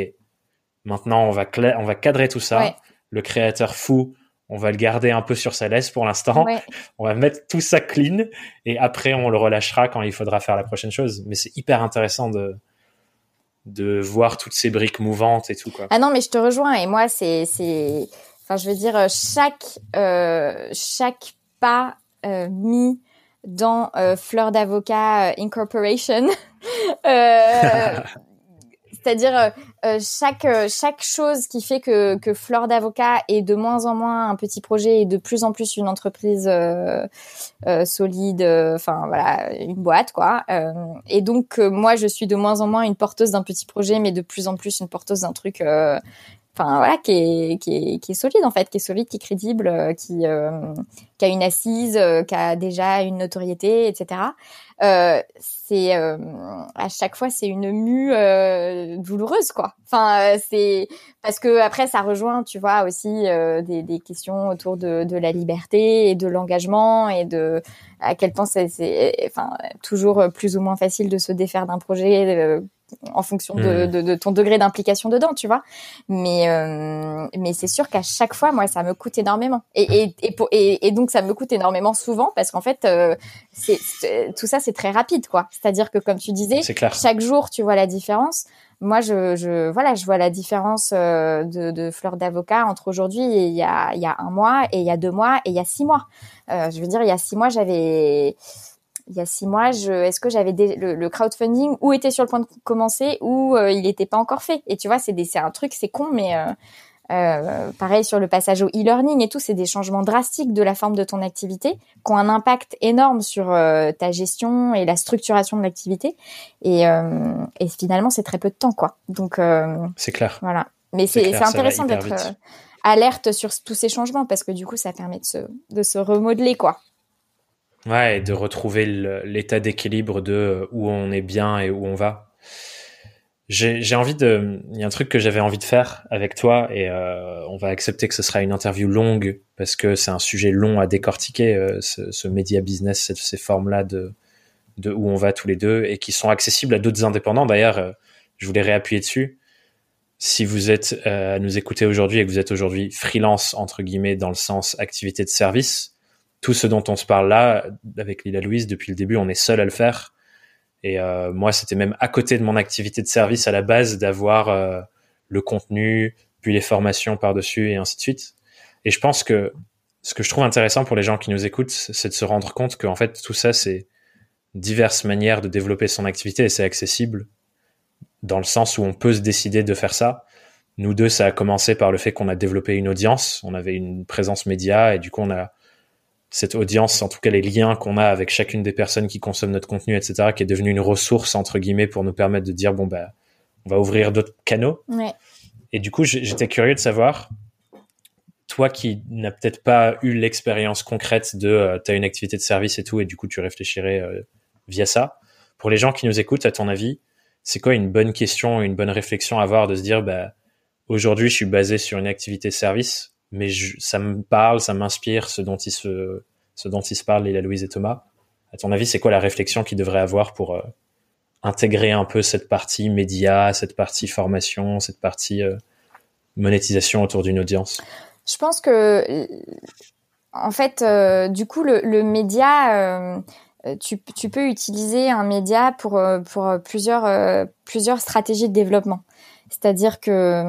maintenant on va on va cadrer tout ça. Le créateur fou, on va le garder un peu sur sa laisse pour l'instant. On va mettre tout ça clean et après on le relâchera quand il faudra faire la prochaine chose. Mais c'est hyper intéressant de de voir toutes ces briques mouvantes et tout quoi. Ah non mais je te rejoins et moi c'est c'est enfin je veux dire chaque euh, chaque pas euh, mis dans euh, Fleur d'avocat Incorporation C'est-à-dire euh, euh, chaque euh, chaque chose qui fait que que d'avocat est de moins en moins un petit projet et de plus en plus une entreprise solide, enfin voilà, une boîte quoi. et donc moi je suis de moins en moins une porteuse d'un petit projet, mais de plus en plus une porteuse d'un truc enfin voilà qui est, qui est qui est solide en fait qui est solide qui est crédible qui a une assise qui a déjà une notoriété etc c'est euh, à chaque fois c'est une mue euh, douloureuse quoi. Enfin c'est parce que après ça rejoint tu vois aussi des, des, questions autour de, de, la liberté et de l'engagement et de à quel point c'est enfin toujours plus ou moins facile de se défaire d'un projet en fonction de, hmm. de, de ton degré d'implication dedans, tu vois. Mais euh, mais c'est sûr qu'à chaque fois, moi, ça me coûte énormément. Et et et, pour, et, et donc ça me coûte énormément souvent parce qu'en fait, euh, c'est tout ça, c'est très rapide, quoi. C'est-à-dire que comme tu disais, chaque jour, tu vois la différence. Moi, je, je voilà, je vois la différence euh, de, de fleurs d'avocat entre aujourd'hui et il y a il y a un mois et il y a deux mois et il y a six mois. Euh, je veux dire, il y a six mois, j'avais il y a six mois, je, est-ce que j'avais le, crowdfunding ou était sur le point de commencer ou il n'était pas encore fait. Et tu vois, c'est des, c'est un truc, c'est con, mais euh, pareil sur le passage au e-learning et tout, c'est des changements drastiques de la forme de ton activité qui ont un impact énorme sur euh, ta gestion et la structuration de l'activité. Et, euh, et finalement, c'est très peu de temps, quoi. Donc c'est clair. Voilà. Mais c'est intéressant d'être alerte sur tous ces changements parce que du coup, ça permet de se, de se remodeler, quoi. Ouais, et de retrouver l'état d'équilibre de où on est bien et où on va. J'ai envie de. Il y a un truc que j'avais envie de faire avec toi et euh, on va accepter que ce sera une interview longue parce que c'est un sujet long à décortiquer, euh, ce, ce média business, ces formes-là de, de où on va tous les deux et qui sont accessibles à d'autres indépendants. D'ailleurs, euh, je voulais réappuyer dessus. Si vous êtes euh, à nous écouter aujourd'hui et que vous êtes aujourd'hui freelance entre guillemets dans le sens activité de service, tout ce dont on se parle là avec Lila Louise depuis le début, on est seul à le faire et euh, moi, c'était même à côté de mon activité de service à la base d'avoir euh, le contenu, puis les formations par-dessus et ainsi de suite. Et je pense que ce que je trouve intéressant pour les gens qui nous écoutent, c'est de se rendre compte qu'en fait, tout ça, c'est diverses manières de développer son activité et c'est accessible dans le sens où on peut se décider de faire ça. Nous deux, ça a commencé par le fait qu'on a développé une audience, on avait une présence média et du coup, on a cette audience, en tout cas les liens qu'on a avec chacune des personnes qui consomment notre contenu, etc., qui est devenue une ressource entre guillemets pour nous permettre de dire bon bah on va ouvrir d'autres canaux. Et du coup, j'étais curieux de savoir, toi qui n'as peut-être pas eu l'expérience concrète de euh, tu as une activité de service et tout, et du coup tu réfléchirais euh, via ça. Pour les gens qui nous écoutent, à ton avis, c'est quoi une bonne question, une bonne réflexion à avoir de se dire bah aujourd'hui je suis basé sur une activité de service mais ça me parle, ça m'inspire ce dont ils se, ce dont ils se parlent, Léla Louise et Thomas. À ton avis, c'est quoi la réflexion qu'ils devraient avoir pour euh, intégrer un peu cette partie média, cette partie formation, cette partie euh, monétisation autour d'une audience? Je pense que, en fait, euh, du coup, le, média, tu, tu, peux utiliser un média pour, pour plusieurs, plusieurs stratégies de développement. C'est-à-dire que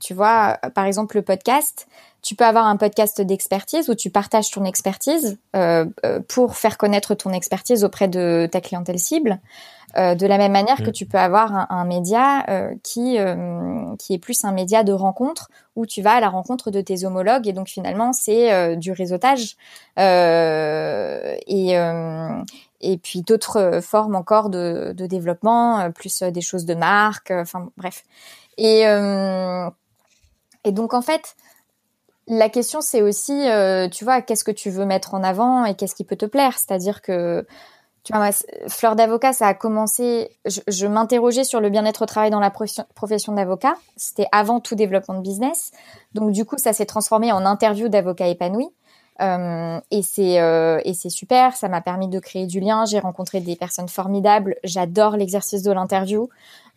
tu vois, par exemple, le podcast, tu peux avoir un podcast d'expertise où tu partages ton expertise euh, euh, pour faire connaître ton expertise auprès de ta clientèle cible. Euh, de la même manière que mm. tu peux avoir un, média qui qui est plus un média de rencontre où tu vas à la rencontre de tes homologues et donc finalement c'est du réseautage et et puis d'autres formes encore de, de développement plus des choses de marque enfin bref et et donc en fait, la question c'est aussi, euh, tu vois, qu'est-ce que tu veux mettre en avant et qu'est-ce qui peut te plaire? C'est-à-dire que, tu vois, Fleur d'avocat, ça a commencé. Je, m'interrogeais sur le bien-être au travail dans la profession, d'avocat. C'était avant tout développement de business. Donc du coup, ça s'est transformé en interview d'avocat épanoui. Euh, et c'est euh, et c'est super. Ça m'a permis de créer du lien. J'ai rencontré des personnes formidables. J'adore l'exercice de l'interview.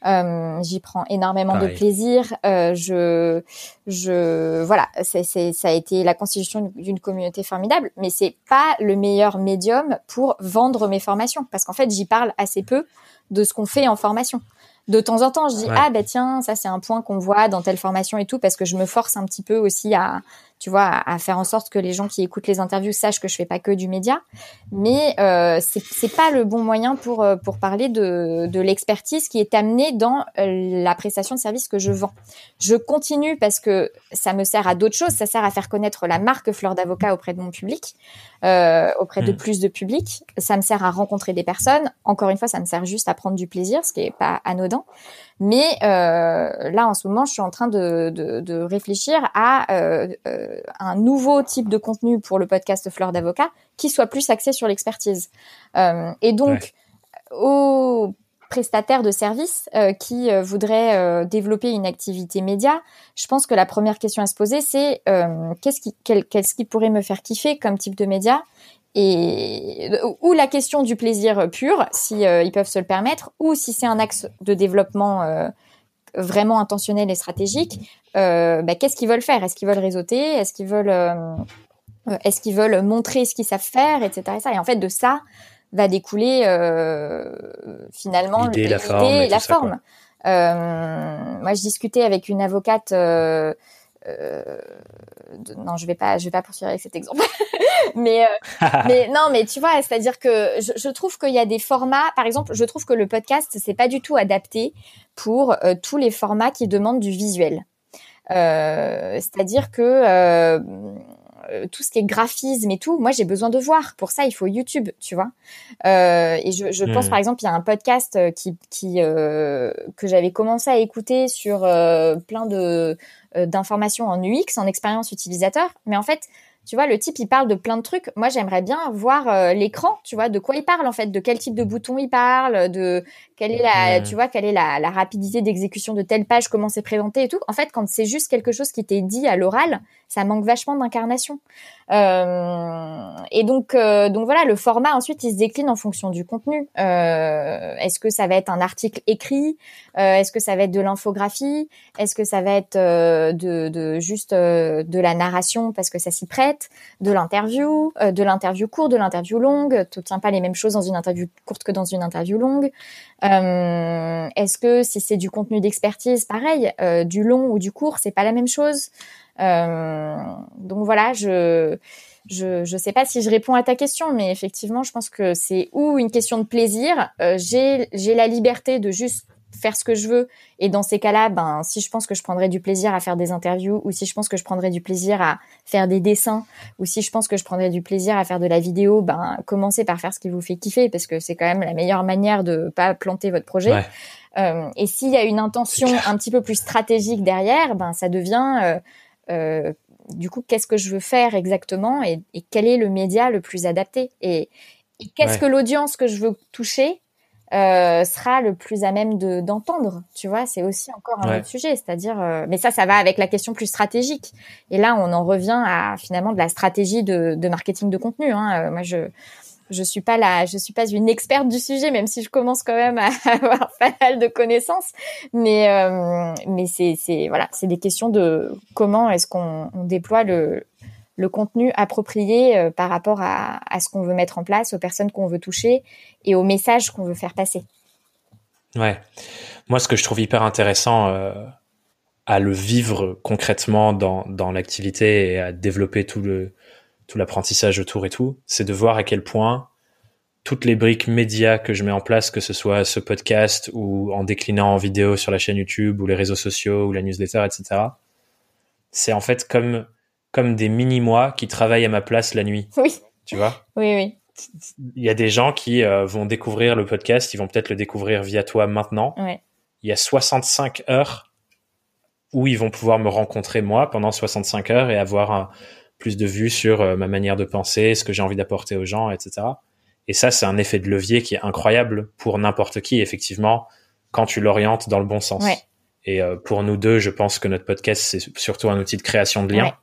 Euh, J'y prends énormément de plaisir. Euh, je, je, voilà, c'est, ça a été la constitution d'une communauté formidable, mais c'est pas le meilleur médium pour vendre mes formations, parce qu'en fait, j'y parle assez peu de ce qu'on fait en formation de temps en temps, je dis ah ben tiens, ça c'est un point qu'on voit dans telle formation et tout parce que je me force un petit peu aussi à tu vois à, faire en sorte que les gens qui écoutent les interviews sachent que je fais pas que du média, mais euh, c'est pas le bon moyen pour euh, pour parler de de l'expertise qui est amenée dans euh, la prestation de service que je vends. Je continue parce que ça me sert à d'autres choses, ça sert à faire connaître la marque Fleur d'avocat auprès de mon public, euh, auprès de mm. plus de public. Ça me sert à rencontrer des personnes. Encore une fois, ça me sert juste à prendre du plaisir, ce qui est pas anodin. Mais euh, là, en ce moment, je suis en train de, de, de réfléchir à euh, euh un nouveau type de contenu pour le podcast Fleur d'avocat qui soit plus axé sur l'expertise. Euh, et donc, aux prestataires de services euh, qui voudraient développer une activité média, je pense que la première question à se poser, c'est qu'est-ce qui, qu'est-ce qui pourrait me faire kiffer comme type de média? Et ou la question du plaisir pur, si euh, ils peuvent se le permettre, ou si c'est un axe de développement euh, vraiment intentionnel et stratégique, euh, bah, qu'est-ce qu'ils veulent faire? Est-ce qu'ils veulent réseauter? Est-ce qu'ils veulent est-ce qu'ils veulent montrer ce qu'ils savent faire, etc. Et, ça. et en fait, de ça va découler finalement l'idée, la forme. moi, je discutais avec une avocate non, je vais pas, je vais pas poursuivre avec cet exemple. mais, mais non, mais tu vois, c'est-à-dire que je, je trouve qu'il y a des formats. Par exemple, je trouve que le podcast c'est pas du tout adapté pour tous les formats qui demandent du visuel. c'est-à-dire que euh, tout ce qui est graphisme et tout, moi j'ai besoin de voir. Pour ça, il faut YouTube, tu vois. Euh, et je, je pense par exemple, il y a un podcast euh, qui, qui que j'avais commencé à écouter sur plein de d'informations en UX, en expérience utilisateur, mais en fait, tu vois, le type, il parle de plein de trucs. Moi, j'aimerais bien voir euh, l'écran, tu vois, de quoi il parle en fait, de quel type de bouton il parle, de quelle est la, tu vois, quelle est la, la rapidité d'exécution de telle page, comment c'est présenté et tout. En fait, quand c'est juste quelque chose qui t'est dit à l'oral, ça manque vachement d'incarnation. Euh, et donc, euh, donc voilà, le format ensuite, il se décline en fonction du contenu. Euh, est-ce que ça va être un article écrit? Est-ce que ça va être de l'infographie? Est-ce que ça va être de, de, juste de la narration parce que ça s'y prête? De l'interview, de l'interview courte, de l'interview longue? Tu tiens pas les mêmes choses dans une interview courte que dans une interview longue? Est-ce que si c'est du contenu d'expertise, pareil, du long ou du court, c'est pas la même chose? Euh, donc voilà, je je je sais pas si je réponds à ta question, mais effectivement, je pense que c'est ou une question de plaisir. Euh, j'ai j'ai la liberté de juste faire ce que je veux. Et dans ces cas-là, ben, si je pense que je prendrais du plaisir à faire des interviews, ou si je pense que je prendrais du plaisir à faire des dessins, ou si je pense que je prendrais du plaisir à faire de la vidéo, ben, commencez par faire ce qui vous fait kiffer, parce que c'est quand même la meilleure manière de pas planter votre projet. Euh, et s'il y a une intention un petit peu plus stratégique derrière, ben, ça devient euh, euh, du coup, qu'est-ce que je veux faire exactement et, quel est le média le plus adapté et, qu'est-ce que l'audience que je veux toucher euh, sera le plus à même de d'entendre. Tu vois, c'est aussi encore un autre sujet, c'est-à-dire, euh, mais ça, ça va avec la question plus stratégique. Et là, on en revient à finalement de la stratégie de, de marketing de contenu. Hein. moi, je je suis pas je suis pas une experte du sujet, même si je commence quand même à avoir pas mal de connaissances. Mais euh, mais c'est c'est voilà, c'est des questions de comment est-ce qu'on on déploie le contenu approprié euh, par rapport à, à ce qu'on veut mettre en place, aux personnes qu'on veut toucher et aux messages qu'on veut faire passer. Ouais. Moi, ce que je trouve hyper intéressant euh, à le vivre concrètement dans, dans l'activité et à développer tout le, tout l'apprentissage autour et tout, c'est de voir à quel point toutes les briques médias que je mets en place, que ce soit ce podcast ou en déclinant en vidéo sur la chaîne YouTube ou les réseaux sociaux ou la newsletter, etc. C'est en fait comme, comme des mini-moi qui travaillent à ma place la nuit. Oui. Tu vois? Oui, oui. Il y a des gens qui euh, vont découvrir le podcast, ils vont peut-être le découvrir via toi maintenant. Ouais. Il y a 65 heures où ils vont pouvoir me rencontrer moi pendant 65 heures et avoir un, plus de vues sur euh, ma manière de penser, ce que j'ai envie d'apporter aux gens, etc. Et ça, c'est un effet de levier qui est incroyable pour n'importe qui, effectivement, quand tu l'orientes dans le bon sens. Et euh, pour nous deux, je pense que notre podcast, c'est surtout un outil de création de liens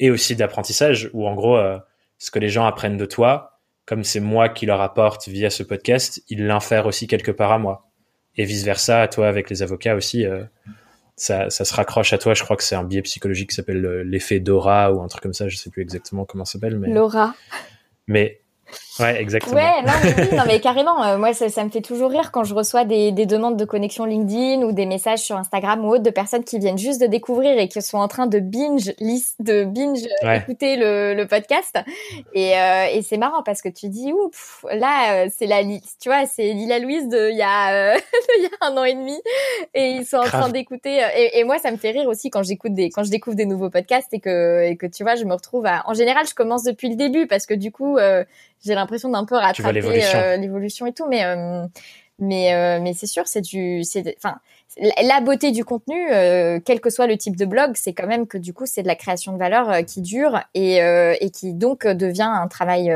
et aussi d'apprentissage, où en gros, euh, ce que les gens apprennent de toi, comme c'est moi qui leur apporte via ce podcast, ils l'infèrent aussi quelque part à moi. Et vice versa, à toi avec les avocats aussi ça, ça, se raccroche à toi. Je crois que c'est un biais psychologique qui s'appelle l'effet d'aura ou un truc comme ça. Je sais plus exactement comment ça s'appelle. Mais... L'aura. Mais Ouais, exactement. Ouais, non, mais, non, mais carrément. Euh, moi, ça, ça, me fait toujours rire quand je reçois des, des, demandes de connexion LinkedIn ou des messages sur Instagram ou autre de personnes qui viennent juste de découvrir et qui sont en train de binge de binge écouter le, le, podcast. Et, euh, et c'est marrant parce que tu dis, ouf, là, euh, c'est la, tu vois, c'est Lila Louise de il y a, il y a un an et demi et ils sont en train d'écouter. Et, et, moi, ça me fait rire aussi quand j'écoute des, quand je découvre des nouveaux podcasts et que, et que tu vois, je me retrouve à, en général, je commence depuis le début parce que du coup, j'ai l'impression d'un peu rattraper euh, l'évolution et tout, mais euh, mais euh, mais c'est sûr, c'est du, c'est, enfin, la beauté du contenu, quel que soit le type de blog, c'est quand même que du coup, c'est de la création de valeur qui dure et et qui donc devient un travail,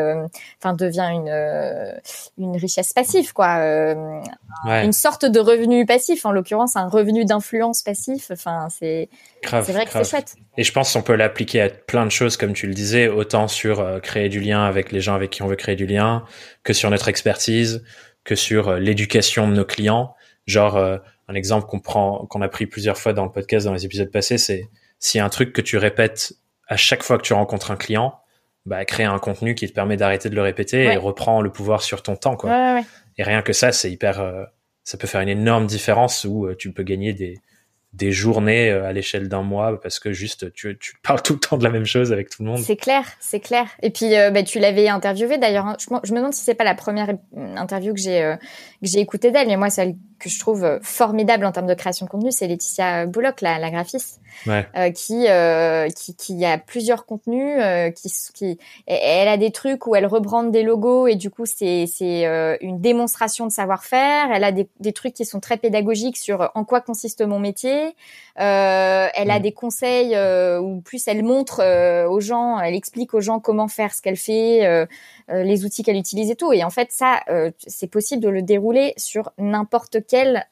enfin devient une une richesse passive, quoi, une sorte de revenu passif, en l'occurrence un revenu d'influence passif. Enfin, c'est c'est vrai que c'est chouette. Et je pense qu'on peut l'appliquer à plein de choses, comme tu le disais, autant sur euh, créer du lien avec les gens avec qui on veut créer du lien, que sur notre expertise, que sur euh, l'éducation de nos clients. Genre, euh, un exemple qu'on prend, qu'on a pris plusieurs fois dans le podcast, dans les épisodes passés, c'est s'il y a un truc que tu répètes à chaque fois que tu rencontres un client, bah, créer un contenu qui te permet d'arrêter de le répéter et reprend le pouvoir sur ton temps, quoi. Ouais, ouais, et rien que ça, c'est hyper, ça peut faire une énorme différence où tu peux gagner des, des journées euh, à l'échelle d'un mois parce que juste tu, tu parles tout le temps de la même chose avec tout le monde. C'est clair, c'est clair. Et puis euh, bah, tu l'avais interviewé d'ailleurs. Hein. Je, je, me demande si c'est pas la première interview que j'ai euh, que j'ai écoutée d'elle, mais moi celle que je trouve formidable en termes de création de contenu, c'est Laetitia Bullock, la, la graphiste, ouais. qui, qui qui a plusieurs contenus, qui qui elle a des trucs où elle rebrande des logos et du coup c'est c'est une démonstration de savoir-faire. Elle a des, des trucs qui sont très pédagogiques sur en quoi consiste mon métier euh, elle a mm. des conseils euh, ou plus elle montre euh, aux gens, elle explique aux gens comment faire ce qu'elle fait, les outils qu'elle utilise et tout. Et en fait, ça, c'est possible de le dérouler sur n'importe quel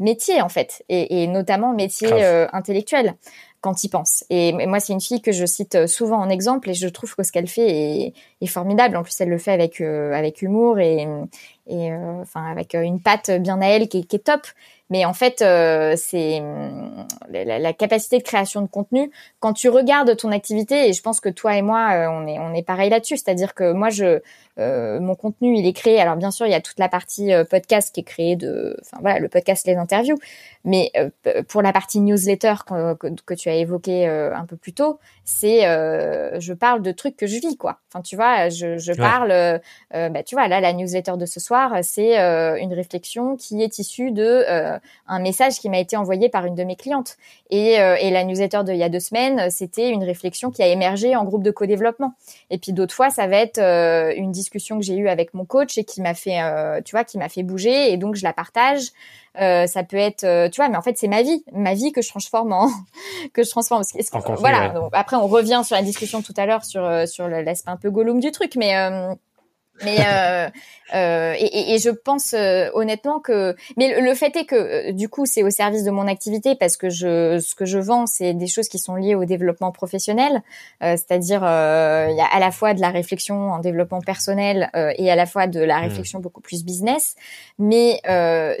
métier en fait, et, et notamment métier intellectuel quand il pense. Et, moi, c'est une fille que je cite souvent en exemple et je trouve que ce qu'elle fait est, est, formidable. En plus, elle le fait avec avec humour et, et enfin avec une patte bien à elle qui, qui est top. Mais en fait, euh, c'est hum, la, capacité de création de contenu. Quand tu regardes ton activité, et je pense que toi et moi, euh, on est on est pareil là-dessus. C'est-à-dire que moi, je euh, mon contenu, il est créé. Alors bien sûr, il y a toute la partie podcast qui est créée de, enfin voilà, le podcast, les interviews. Mais pour la partie newsletter que, que, tu as évoqué un peu plus tôt, c'est je parle de trucs que je vis quoi. Enfin tu vois, je, je parle, bah, tu vois là la newsletter de ce soir, c'est une réflexion qui est issue de un message qui m'a été envoyé par une de mes clientes. Et, euh, et la newsletter de il y a deux semaines, c'était une réflexion qui a émergé en groupe de co-développement. Et puis d'autres fois, ça va être euh, une discussion que j'ai eue avec mon coach et qui m'a fait, euh, tu vois, qui m'a fait bouger. Et donc je la partage. ça peut être, tu vois, mais en fait c'est ma vie, ma vie que je transforme en, que je transforme. voilà. Donc, après on revient sur la discussion tout à l'heure sur sur l'aspect un peu Gollum du truc, mais mais euh, euh, et, et, je pense euh, honnêtement que, mais le, fait est que euh, du coup c'est au service de mon activité parce que je ce que je vends c'est des choses qui sont liées au développement professionnel, c'est-à-dire il y a à la fois de la réflexion en développement personnel et à la fois de la mmh. réflexion beaucoup plus business. Mais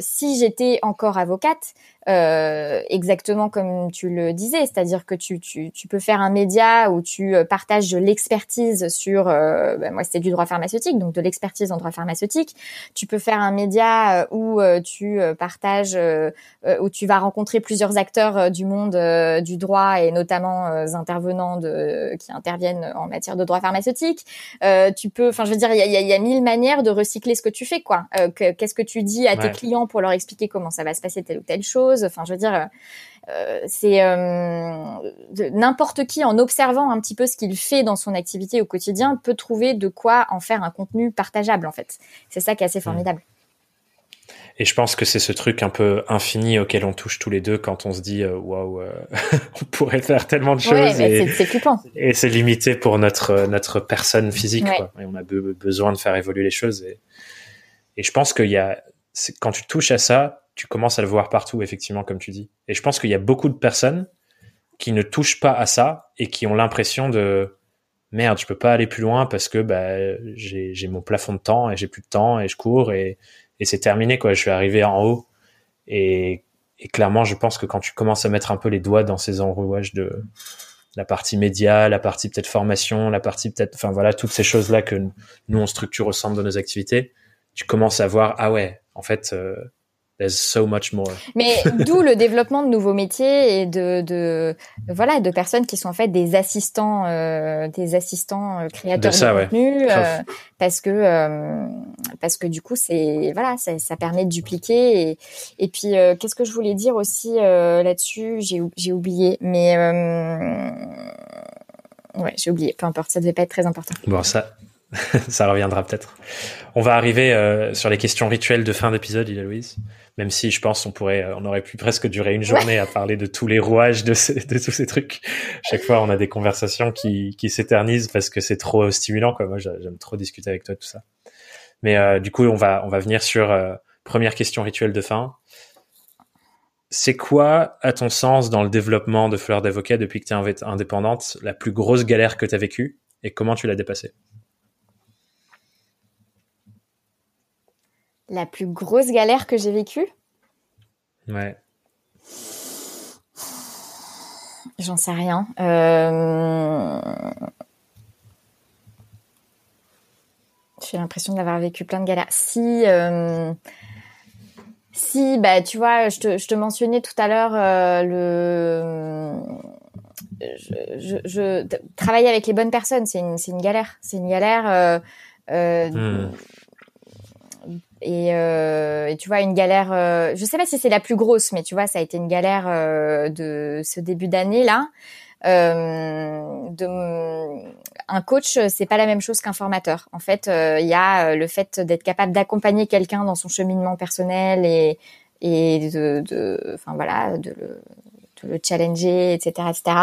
si j'étais encore avocate, euh, exactement comme tu le disais, c'est-à-dire que tu, tu, tu, peux faire un média où tu euh, partages de l'expertise sur, euh, ben moi c'était du droit pharmaceutique, donc de l'expertise en droit pharmaceutique. Tu peux faire un média où tu partages, où tu vas rencontrer plusieurs acteurs du monde du droit et notamment intervenants de, qui interviennent en matière de droit pharmaceutique. tu peux, enfin je veux dire, il y a, y a, mille manières de recycler ce que tu fais, quoi. Qu'est-ce que tu dis à tes clients pour leur expliquer comment ça va se passer telle ou telle chose? Enfin, je veux dire, euh, c'est euh, n'importe qui en observant un petit peu ce qu'il fait dans son activité au quotidien peut trouver de quoi en faire un contenu partageable en fait. C'est ça qui est assez mmh. formidable. Et je pense que c'est ce truc un peu infini auquel on touche tous les deux quand on se dit euh, waouh, on pourrait faire tellement de choses et, et c'est limité pour notre notre personne physique. Quoi. Et on a besoin de faire évoluer les choses. Et, et je pense qu'il y a quand tu touches à ça, tu commences à le voir partout, effectivement, comme tu dis. Et je pense qu'il y a beaucoup de personnes qui ne touchent pas à ça et qui ont l'impression de merde, je peux pas aller plus loin parce que bah, j'ai mon plafond de temps et j'ai plus de temps et je cours et, et c'est terminé quoi. Je suis arrivé en haut et, et, clairement, je pense que quand tu commences à mettre un peu les doigts dans ces enrouages de la partie média, la partie peut-être formation, la partie peut-être, enfin voilà, toutes ces choses là que nous on structure au centre de nos activités, tu commences à voir ah ouais, en fait. Euh, There's so much more. Mais d'où le développement de nouveaux métiers et de, de, voilà de personnes qui sont en fait des assistants euh, des assistants euh, créateurs de, contenu euh, parce que euh, parce que du coup c'est voilà ça, ça, permet de dupliquer et, et puis qu'est-ce que je voulais dire aussi là-dessus? J'ai j'ai oublié mais ouais j'ai oublié peu importe ça devait pas être très important. Bon ça ça reviendra peut-être. On va arriver sur les questions rituelles de fin d'épisode, Ila Louise même si je pense on pourrait, euh, on aurait pu presque durer une journée à parler de tous les rouages de, tous ces trucs. Chaque fois, on a des conversations qui, qui s'éternisent parce que c'est trop stimulant. Quoi. Moi, j'aime trop discuter avec toi de tout ça. Mais euh, du coup, on va, on va venir sur euh, première question rituelle de fin. C'est quoi, à ton sens, dans le développement de Fleur d'Avocat depuis que tu es indépendante, la plus grosse galère que tu as vécue et comment tu l'as dépassée? La plus grosse galère que j'ai vécue Ouais. J'en sais rien. Euh... J'ai l'impression d'avoir vécu plein de galères. Si, euh... Si, bah, tu vois, je te, je te mentionnais tout à l'heure le. Je, je, travailler avec les bonnes personnes, c'est une, galère. C'est une galère. Euh, hmm. Et, euh, tu vois une galère euh, je sais pas si c'est la plus grosse mais tu vois ça a été une galère euh, de ce début d'année là. Euh, de un coach c'est pas la même chose qu'un formateur. En fait il y a le fait d'être capable d'accompagner quelqu'un dans son cheminement personnel et et de, de enfin voilà de le, de le challenger etc etc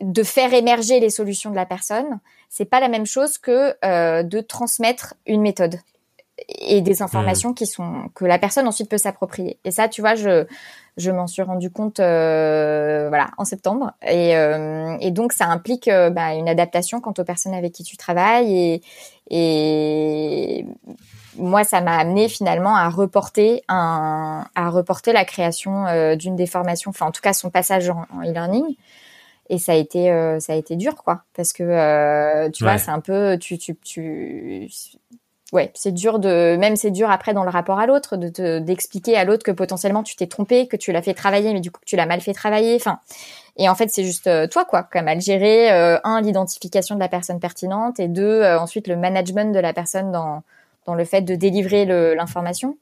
de faire émerger les solutions de la personne c'est pas la même chose que de transmettre une méthode et des informations hmm. qui sont que la personne ensuite peut s'approprier. Et ça, tu vois, je je m'en suis rendu compte euh, voilà en septembre. Et, euh, et donc ça implique euh, bah, une adaptation quant aux personnes avec qui tu travailles. Et et moi ça m'a amené finalement à reporter un à reporter la création euh, d'une des formations. Enfin en tout cas son passage en, e-learning. Et ça a été ça a été dur quoi. Parce que tu vois c'est un peu tu tu tu ouais, c'est dur de, même c'est dur après dans le rapport à l'autre, de d'expliquer à l'autre que potentiellement tu t'es trompé, que tu l'as fait travailler, mais du coup tu l'as mal fait travailler. Enfin, et en fait c'est juste euh, toi quoi, comme mal gérer euh, un l'identification de la personne pertinente et deux euh, ensuite le management de la personne dans dans le fait de délivrer l'information.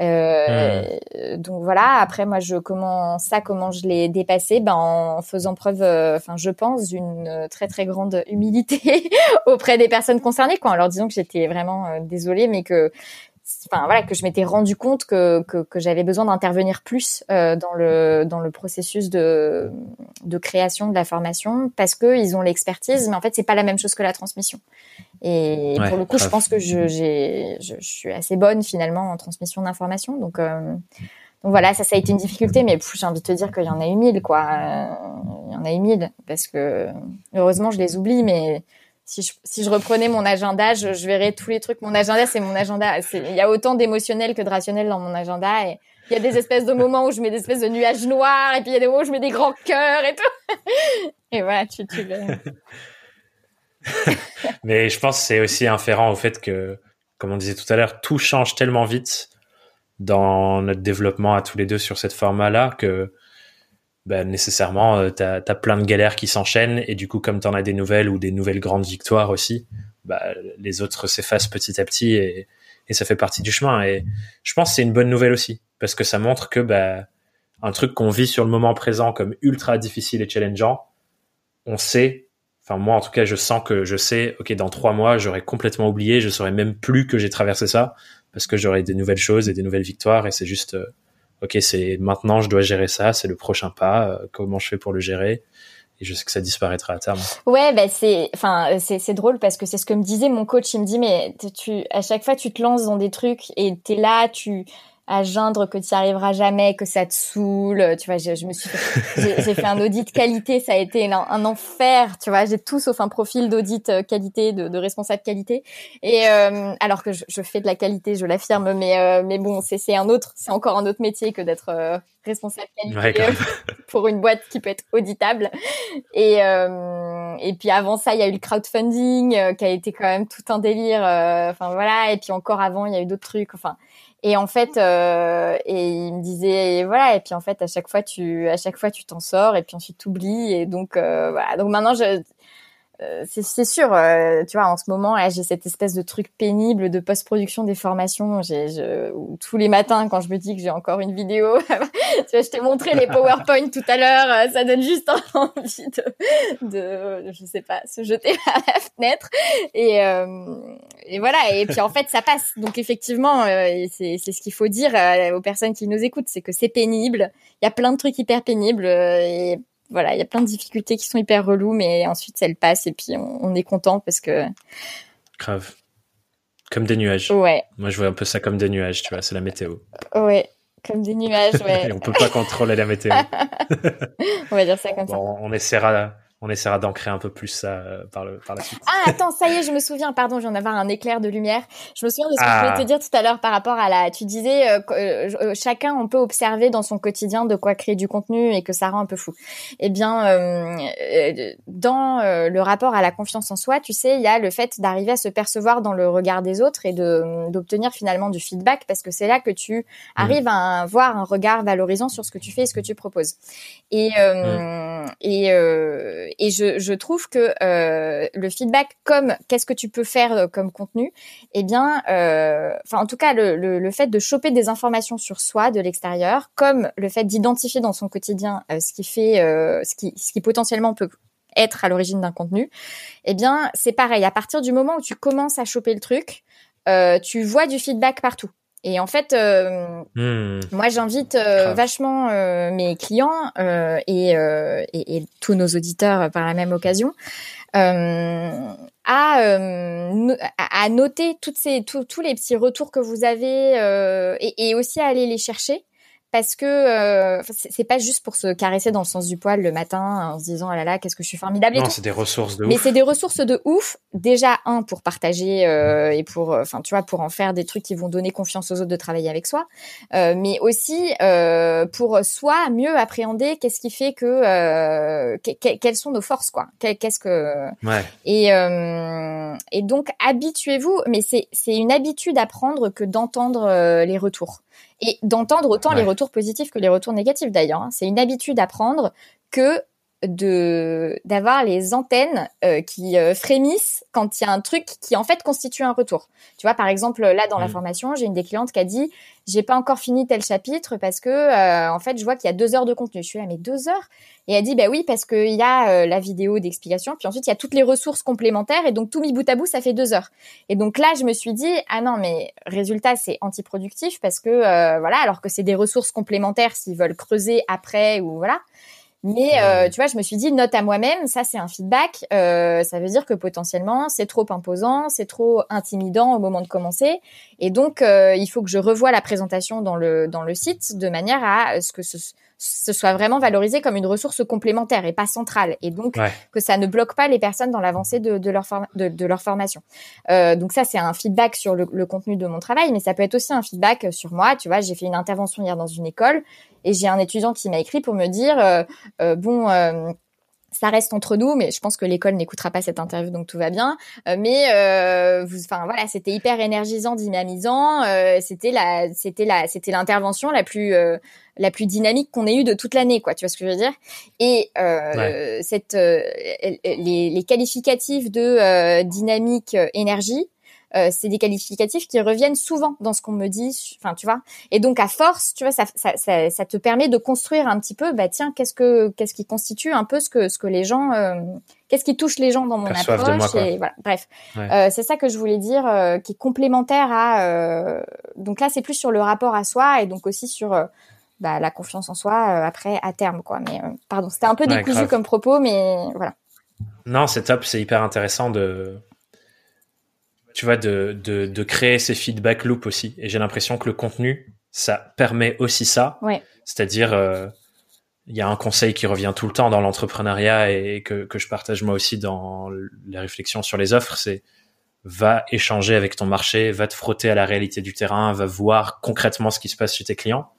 Euh, Donc voilà. Après, moi, je comment ça, comment je l'ai dépassé, ben en faisant preuve, euh, enfin, je pense, d'une très très grande humilité auprès des personnes concernées, quoi, en leur disant que j'étais vraiment euh, désolée, mais que enfin voilà que je m'étais rendu compte que, que, que j'avais besoin d'intervenir plus euh, dans le dans le processus de de création de la formation parce que ils ont l'expertise mais en fait c'est pas la même chose que la transmission. Et pour le coup je pense que je j'ai je, je, suis assez bonne finalement en transmission d'informations. Donc euh, donc voilà, ça, ça a été une difficulté, mais j'ai envie de te dire qu'il y en a eu mille, quoi. Euh, il y en a eu mille, parce que heureusement, je les oublie, mais si je, reprenais mon agenda, je, je verrais tous les trucs. Mon agenda, c'est mon agenda. Il y a autant d'émotionnel que de rationnel dans mon agenda. Et il y a des espèces de moments où je mets des espèces de nuages noirs, et puis il y a des moments où je mets des grands cœurs et tout. et voilà, tu, tu le... Mais je pense que c'est aussi inférent au fait que, comme on disait tout à l'heure, tout change tellement vite dans notre développement à tous les deux sur cette format-là que bah, nécessairement, euh, tu as, plein de galères qui s'enchaînent et du coup, comme tu en as des nouvelles ou des nouvelles grandes victoires aussi, bah, les autres s'effacent petit à petit et, et, ça fait partie du chemin. Et je pense que c'est une bonne nouvelle aussi parce que ça montre que bah, un truc qu'on vit sur le moment présent comme ultra difficile et challengeant, on sait, enfin moi en tout cas, je sens que je sais, ok, dans trois mois, j'aurais complètement oublié, je saurais même plus que j'ai traversé ça parce que j'aurai des nouvelles choses et des nouvelles victoires et c'est juste euh, ok, c'est maintenant je dois gérer ça, c'est le prochain pas, euh, comment je fais pour le gérer? Et je sais que ça disparaîtra à terme. Ouais, bah c'est, enfin, c'est, c'est drôle parce que c'est ce que me disait mon coach. Il me dit, mais tu, à chaque fois, tu te lances dans des trucs et t'es là, tu, à geindre que tu n'y arriveras jamais, que ça te saoule. Tu vois, je, je me suis, j'ai fait un audit qualité, ça a été un, enfer. Tu vois, j'ai tout sauf un profil d'audit euh, qualité, de, de, responsable qualité. Et euh, alors que je, je, fais de la qualité, je l'affirme, mais euh, mais bon, c'est c'est un autre, c'est encore un autre métier que d'être euh, responsable qualité pour une boîte qui peut être auditable. Et et puis avant ça, il y a eu le crowdfunding qui a été quand même tout un délire. Enfin voilà. Et puis encore avant, il y a eu d'autres trucs. Enfin et en fait, euh, et il me disait voilà. Et puis en fait, à chaque fois tu, à chaque fois tu t'en sors et puis ensuite t'oublies. Et donc euh, voilà. Donc maintenant, je, c'est sûr, euh, tu vois, en ce moment, j'ai cette espèce de truc pénible de post-production des formations. J'ai, tous les matins, quand je me dis que j'ai encore une vidéo, tu vois, je t'ai montré les PowerPoint tout à l'heure, euh, ça donne juste envie de, de, je sais pas, se jeter à la fenêtre. Et, et voilà. Et puis en fait, ça passe. Donc effectivement, c'est ce qu'il faut dire aux personnes qui nous écoutent, c'est que c'est pénible. Il y a plein de trucs hyper pénibles et voilà, il y a plein de difficultés qui sont hyper reloues, mais ensuite elles passent et puis on, est content parce que. Grave. Comme des nuages. Ouais. Moi, je vois un peu ça comme des nuages, tu vois, c'est la météo. Ouais, comme des nuages, ouais. et on peut pas contrôler la météo. on va dire ça comme ça. On essaiera, on essaiera d'ancrer un peu plus ça euh, par, le, par la suite. Ah, attends, ça y est, je me souviens, pardon, je viens d'avoir un éclair de lumière. Je me souviens de ce que je voulais ah. te dire tout à l'heure par rapport à la... Tu disais, euh, euh, chacun, on peut observer dans son quotidien de quoi créer du contenu et que ça rend un peu fou. Eh bien, dans le rapport à la confiance en soi, tu sais, il y a le fait d'arriver à se percevoir dans le regard des autres et d'obtenir finalement du feedback parce que c'est là que tu mmh. arrives à avoir un regard valorisant sur ce que tu fais et ce que tu proposes. Et, mmh. et et je, trouve que euh, le feedback, comme qu'est-ce que tu peux faire euh, comme contenu, eh bien, euh, enfin en tout cas le, le, fait de choper des informations sur soi de l'extérieur, comme le fait d'identifier dans son quotidien euh, ce qui fait, euh, ce qui, ce qui potentiellement peut être à l'origine d'un contenu, eh bien c'est pareil. À partir du moment où tu commences à choper le truc, tu vois du feedback partout. Et en fait, euh, hmm. moi, j'invite euh, vachement euh, mes clients et, et, et, tous nos auditeurs par la même occasion à, à noter toutes ces, tous les petits retours que vous avez et, et, aussi à aller les chercher parce que euh, c'est pas juste pour se caresser dans le sens du poil le matin en se disant oh là là qu'est-ce que je suis formidable non c'est des ressources de mais c'est des ressources de ouf déjà un pour partager euh, et pour euh, enfin tu vois pour en faire des trucs qui vont donner confiance aux autres de travailler avec soi. Euh, mais aussi euh, pour soi mieux appréhender qu'est-ce qui fait que euh, quelles sont nos forces quoi. Qu'est-ce que ouais. et et donc habituez-vous mais c'est c'est une habitude à prendre que d'entendre les retours et d'entendre autant les retours positifs que les retours négatifs d'ailleurs. Hein. C'est une habitude à prendre que de d'avoir les antennes euh, qui euh, frémissent quand il y a un truc qui en fait constitue un retour. Tu vois par exemple là dans la mm. formation, j'ai une des clientes qui a dit j'ai pas encore fini tel chapitre parce que euh, en fait je vois qu'il y a deux heures de contenu. Je suis là mais deux heures? Et elle dit bah oui parce qu'il y a la vidéo d'explication puis ensuite il y a toutes les ressources complémentaires et donc tout mis bout à bout ça fait deux heures. Et donc là je me suis dit ah non mais résultat c'est antiproductif parce que voilà alors que c'est des ressources complémentaires s'ils veulent creuser après ou voilà. Mais euh, tu vois, je me suis dit note à moi-même, ça c'est un feedback. Euh, ça veut dire que potentiellement c'est trop imposant, c'est trop intimidant au moment de commencer, et donc euh, il faut que je revoie la présentation dans le dans le site de manière à ce que ce, ce soit vraiment valorisé comme une ressource complémentaire et pas centrale, et donc que ça ne bloque pas les personnes dans l'avancée de, de, leur de, de, leur formation. Euh, donc ça c'est un feedback sur le, le contenu de mon travail, mais ça peut être aussi un feedback sur moi. Tu vois, j'ai fait une intervention hier dans une école et j'ai un étudiant qui m'a écrit pour me dire euh, euh, bon ça reste entre nous, mais je pense que l'école n'écoutera pas cette interview, donc tout va bien. mais vous, enfin voilà, c'était hyper énergisant, dynamisant. c'était la, c'était la, c'était l'intervention la plus, la plus dynamique qu'on ait eue de toute l'année, quoi. Tu vois ce que je veux dire? Et cette, les, les, qualificatifs de dynamique, énergie, euh, c'est des qualificatifs qui reviennent souvent dans ce qu'on me dit. Enfin, tu vois. Et donc à force, tu vois, ça, ça, ça, ça te permet de construire un petit peu. Bah tiens, qu'est-ce que qu'est-ce qui constitue un peu ce que ce que les gens, euh, qu'est-ce qui touche les gens dans mon approche. et voilà. Bref, euh, c'est ça que je voulais dire, euh, qui est complémentaire à. donc là, c'est plus sur le rapport à soi et donc aussi sur bah, la confiance en soi après à terme, quoi. Mais pardon, c'était un peu décousu comme propos, mais voilà. Non, c'est top, c'est hyper intéressant de tu vois, de, de, de créer ces feedback loops aussi. Et j'ai l'impression que le contenu, ça permet aussi ça. Ouais. C'est-à-dire, euh, il y a un conseil qui revient tout le temps dans l'entrepreneuriat et que, que je partage moi aussi dans les réflexions sur les offres, c'est va échanger avec ton marché, va te frotter à la réalité du terrain, va voir concrètement ce qui se passe chez tes clients.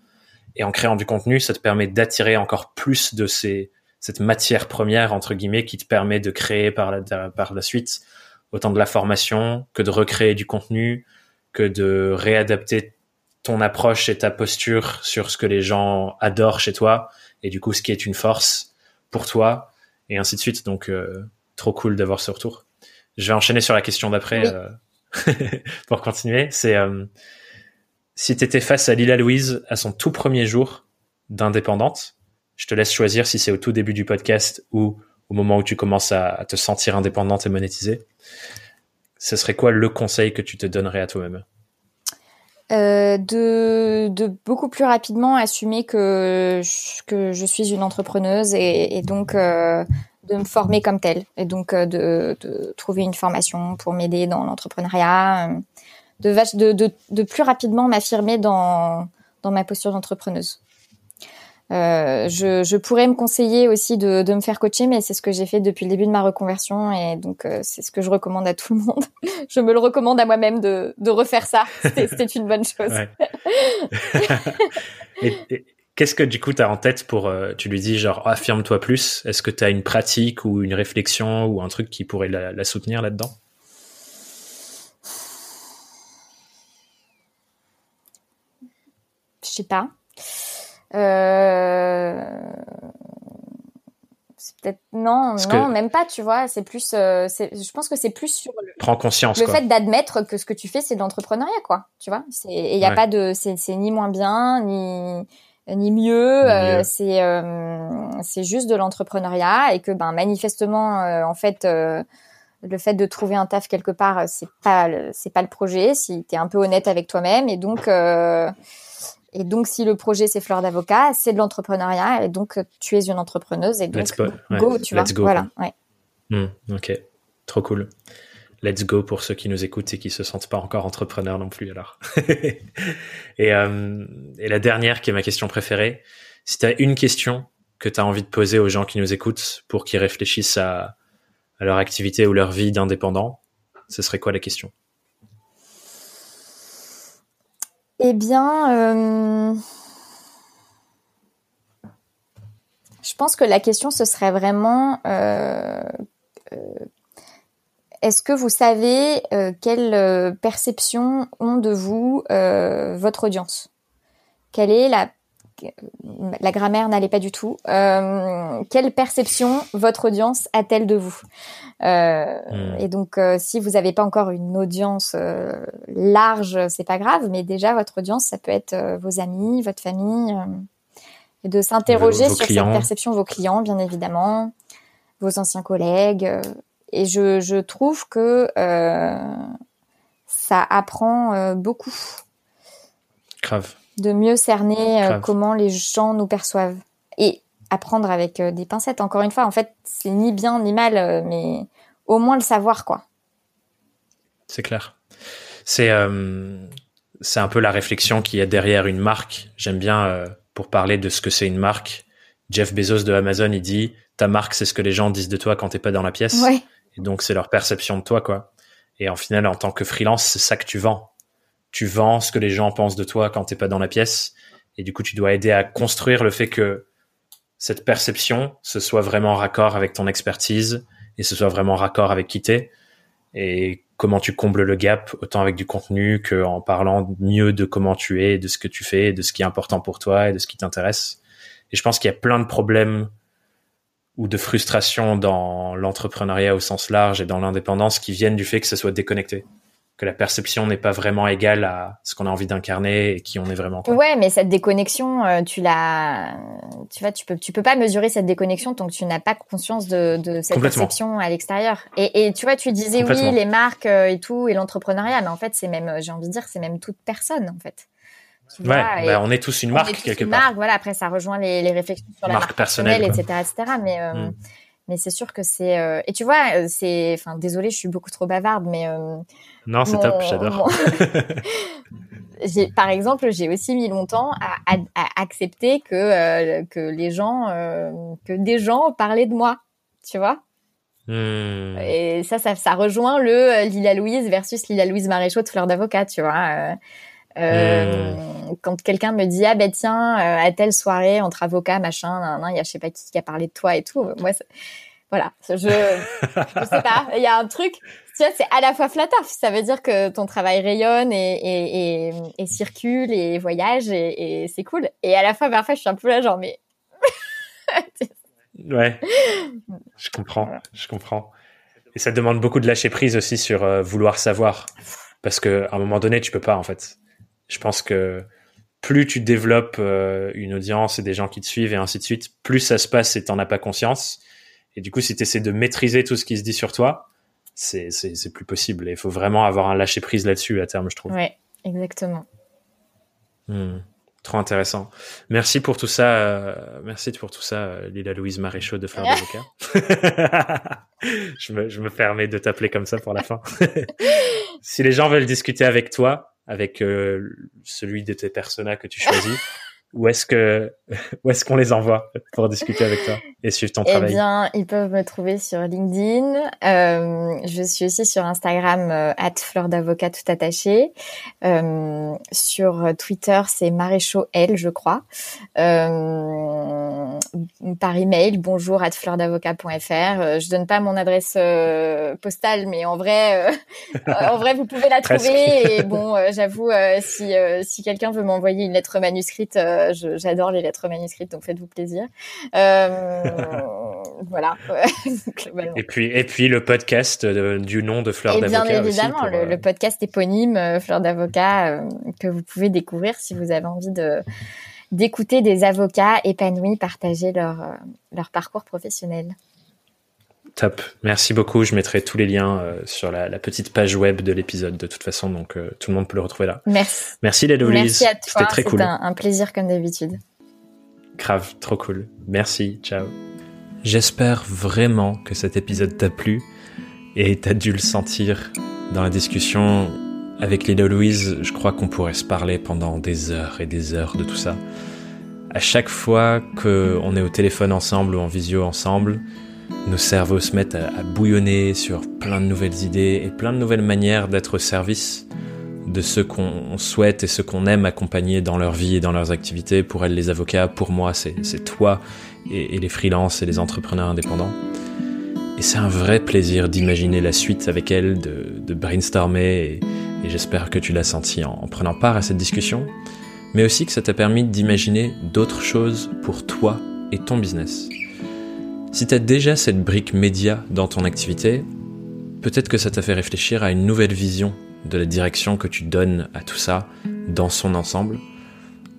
Et en créant du contenu, ça te permet d'attirer encore plus de ces, cette matière première, entre guillemets, qui te permet de créer par la, par la suite autant de la formation que de recréer du contenu, que de réadapter ton approche et ta posture sur ce que les gens adorent chez toi et du coup ce qui est une force pour toi et ainsi de suite. Donc euh, trop cool d'avoir ce retour. Je vais enchaîner sur la question d'après euh, pour continuer. C'est euh, si tu étais face à Lila Louise à son tout premier jour d'indépendante, je te laisse choisir si c'est au tout début du podcast ou au moment où tu commences à, te sentir indépendante et monétisée, ce serait quoi le conseil que tu te donnerais à toi-même? Euh, de, beaucoup plus rapidement assumer que je, que je suis une entrepreneuse et, donc euh, de me former comme telle et donc euh, de, trouver une formation pour m'aider dans l'entrepreneuriat, de, de, de, plus rapidement m'affirmer dans, dans ma posture d'entrepreneuse. Euh, je, je, pourrais me conseiller aussi de, de me faire coacher, mais c'est ce que j'ai fait depuis le début de ma reconversion et donc euh, c'est ce que je recommande à tout le monde. je me le recommande à moi-même de, de refaire ça. C'était une bonne chose. et, Qu'est-ce que du coup tu as en tête pour euh, tu lui dis genre affirme-toi plus Est-ce que tu as une pratique ou une réflexion ou un truc qui pourrait la, la soutenir là-dedans? Je sais pas. Euh... C'est peut-être non, non, même pas, tu vois. C'est plus, euh, je pense que c'est plus sur le. Prends conscience. Le fait d'admettre que ce que tu fais, c'est de l'entrepreneuriat, quoi. Tu vois. Et il n'y a pas de, c'est ni moins bien, ni ni mieux. Euh, c'est euh, c'est juste de l'entrepreneuriat et que ben manifestement, en fait. le fait de trouver un taf quelque part, c'est pas c'est pas le projet. Si tu es un peu honnête avec toi-même, et donc et donc, si le projet c'est fleur d'avocat, c'est de l'entrepreneuriat et donc tu es une entrepreneuse et donc Let's go, tu vois. Voilà, ouais. Hmm, ok, trop cool. Let's go pour ceux qui nous écoutent et qui se sentent pas encore entrepreneurs non plus alors. et, euh, et la dernière qui est ma question préférée, si tu as une question que tu as envie de poser aux gens qui nous écoutent pour qu'ils réfléchissent à, à leur activité ou leur vie d'indépendant, ce serait quoi la question? Eh bien, euh, je pense que la question, ce serait vraiment, euh, euh, est-ce que vous savez quelle perception ont de vous votre audience? Quelle est la la grammaire n'allait pas du tout. Euh, quelle perception votre audience a-t-elle de vous? Euh, hmm. Et donc, euh, si vous n'avez pas encore une audience large, c'est pas grave, mais déjà votre audience, ça peut être vos amis, votre famille, et de s'interroger sur cette perception, vos clients, bien évidemment, vos anciens collègues. et je, je trouve que ça apprend beaucoup. Grave de mieux cerner euh, comment les gens nous perçoivent et apprendre avec euh, des pincettes. Encore une fois, en fait, c'est ni bien ni mal, euh, mais au moins le savoir, quoi. C'est clair. C'est c'est un peu la réflexion qui est derrière une marque. J'aime bien pour parler de ce que c'est une marque. Jeff Bezos de Amazon, il dit ta marque, c'est ce que les gens disent de toi quand t'es pas dans la pièce. Et donc c'est leur perception de toi, quoi. Et en final, en tant que freelance, c'est ça que tu vends tu vends ce que les gens pensent de toi quand t'es pas dans la pièce. Et du coup, tu dois aider à construire le fait que cette perception, ce soit vraiment raccord avec ton expertise et ce soit vraiment raccord avec qui t'es. Et comment tu combles le gap, autant avec du contenu qu'en parlant mieux de comment tu es, de ce que tu fais, de ce qui est important pour toi et de ce qui t'intéresse. Et je pense qu'il y a plein de problèmes ou de frustrations dans l'entrepreneuriat au sens large et dans l'indépendance qui viennent du fait que ça soit déconnecté que la perception n'est pas vraiment égale à ce qu'on a envie d'incarner et qui on est vraiment. Quoi. Ouais, mais cette déconnexion, euh, tu l'as, tu vois, tu peux, tu peux pas mesurer cette déconnexion tant que tu n'as pas conscience de, de cette perception à l'extérieur. Et, et tu vois, tu disais oui, les marques euh, et tout et l'entrepreneuriat, mais en fait, c'est même, j'ai envie de dire, c'est même toute personne en fait. ouais, bah, on est tous une marque quelque une part. Marque, voilà. Après, ça rejoint les, les réflexions sur la marque, personnelle, etc., etc. Mais euh, mm. Mais c'est sûr que c'est et tu vois, c'est, enfin, désolé, je suis beaucoup trop bavarde, mais non, c'est top, j'adore. par exemple, j'ai aussi mis longtemps à, accepter que euh, que les gens, euh, que des gens parlaient de moi, tu vois? Hmm. Et ça, ça, ça rejoint le euh, Lila Louise versus Lila Louise Maréchaux de Fleur d'avocat, tu vois. Hmm. Quand quelqu'un me dit ah ben tiens à telle soirée entre avocats machin, il y a je sais pas qui qui a parlé de toi et tout. Moi, voilà, je, je sais pas. Il y a un truc, tu vois, c'est à la fois flatteur. Ça veut dire que ton travail rayonne et, et, et, et circule et voyage et, et c'est cool. Et à la fois, parfois, je suis un peu là, genre, mais. ouais. Je comprends. Je comprends. Et ça demande beaucoup de lâcher prise aussi sur euh, vouloir savoir. Parce que à un moment donné, tu peux pas, en fait. Je pense que plus tu développes euh, une audience et des gens qui te suivent et ainsi de suite, plus ça se passe et t'en as pas conscience et du coup, si tu essaies de maîtriser tout ce qui se dit sur toi, c'est, c'est, plus possible. Et il faut vraiment avoir un lâcher prise là-dessus à terme, je trouve. Ouais, exactement. Hmm. Trop intéressant. Merci pour tout ça. Euh, merci pour tout ça, euh, Lila Louise Maréchaux de Fleur d'Avocat. je, me, je me permets de t'appeler comme ça pour la fin. si les gens veulent discuter avec toi, avec euh, celui de tes personas que tu choisis, où est-ce que où est-ce qu'on les envoie pour discuter avec toi? Et suivre ton travail Eh bien, ils peuvent me trouver sur LinkedIn. Euh, je suis aussi sur Instagram euh, fleur d'avocat tout attaché. Euh, sur Twitter, c'est maréchaux L, je crois. Euh, par email, bonjour at fleurdavocat.fr. Euh, je donne pas mon adresse euh, postale, mais en vrai, en vrai, vous pouvez la trouver. et bon, j'avoue, si si quelqu'un veut m'envoyer une lettre manuscrite, j'adore les lettres manuscrites, donc faites-vous plaisir. Euh, voilà. et puis et puis le podcast du nom de Fleur d'avocat. Bien évidemment, le, le, podcast éponyme Fleur d'avocat que vous pouvez découvrir si vous avez envie de d'écouter des avocats épanouis partager leur, euh, leur parcours professionnel. Top, merci beaucoup. Je mettrai tous les liens euh, sur la, petite page web de l'épisode de toute façon, donc euh, tout le monde peut le retrouver là. Merci. Merci Lélo Merci à toi. C'était très cool. Un, un plaisir comme d'habitude. Grave, trop cool. Merci, ciao. J'espère vraiment que cet épisode t'a plu et t'as dû le sentir dans la discussion avec Lila Louise, je crois qu'on pourrait se parler pendant des heures et des heures de tout ça. À chaque fois qu'on est au téléphone ensemble ou en visio ensemble, nos cerveaux se mettent à, bouillonner sur plein de nouvelles idées et plein de nouvelles manières d'être au service de ceux qu'on souhaite et ceux qu'on aime accompagner dans leur vie et dans leurs activités. Pour elles, les avocats, pour moi, c'est toi et, les freelances et les entrepreneurs indépendants. Et c'est un vrai plaisir d'imaginer la suite avec elles, de, brainstormer et, j'espère que tu l'as senti en, prenant part à cette discussion, mais aussi que ça t'a permis d'imaginer d'autres choses pour toi et ton business. Si tu as déjà cette brique média dans ton activité, peut-être que ça t'a fait réfléchir à une nouvelle vision de la direction que tu donnes à tout ça dans son ensemble,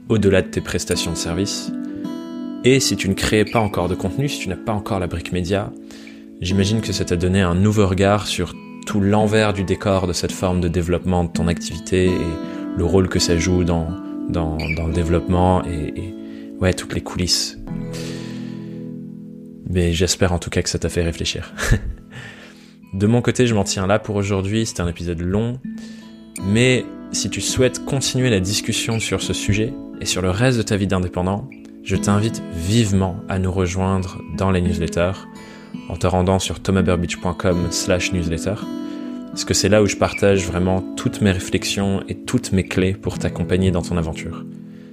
au-delà de tes prestations de service. Et si tu ne créais pas encore de contenu, si tu n'as pas encore la brique média, j'imagine que ça t'a donné un nouveau regard sur tout l'envers du décor de cette forme de développement de ton activité et le rôle que ça joue dans, dans, dans le développement et, et, ouais, toutes les coulisses. Mais j'espère en tout cas que ça t'a fait réfléchir. de mon côté, je m'en tiens là pour aujourd'hui. C'était un épisode long. Mais si tu souhaites continuer la discussion sur ce sujet et sur le reste de ta vie d'indépendant, je t'invite vivement à nous rejoindre dans les newsletters en te rendant sur thomasburbidge.com slash newsletter. Parce que c'est là où je partage vraiment toutes mes réflexions et toutes mes clés pour t'accompagner dans ton aventure.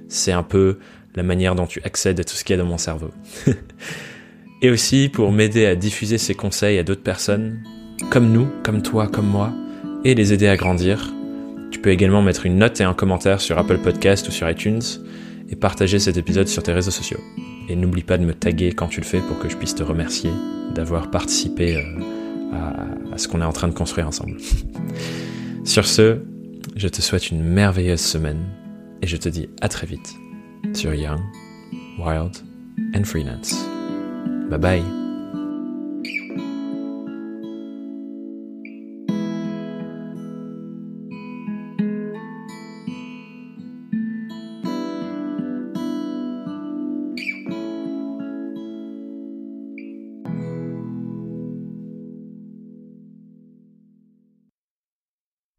C'est un peu la manière dont tu accèdes à tout ce qu'il y a dans mon cerveau. et aussi pour m'aider à diffuser ces conseils à d'autres personnes, comme nous, comme toi, comme moi, et les aider à grandir. Tu peux également mettre une note et un commentaire sur Apple Podcast ou sur iTunes et partager cet épisode sur tes réseaux sociaux. Et n'oublie pas de me taguer quand tu le fais pour que je puisse te remercier d'avoir participé euh, à, ce qu'on est en train de construire ensemble. Sur ce, je te souhaite une merveilleuse semaine et je te dis à très vite sur Young, Wild and Freelance. Bye bye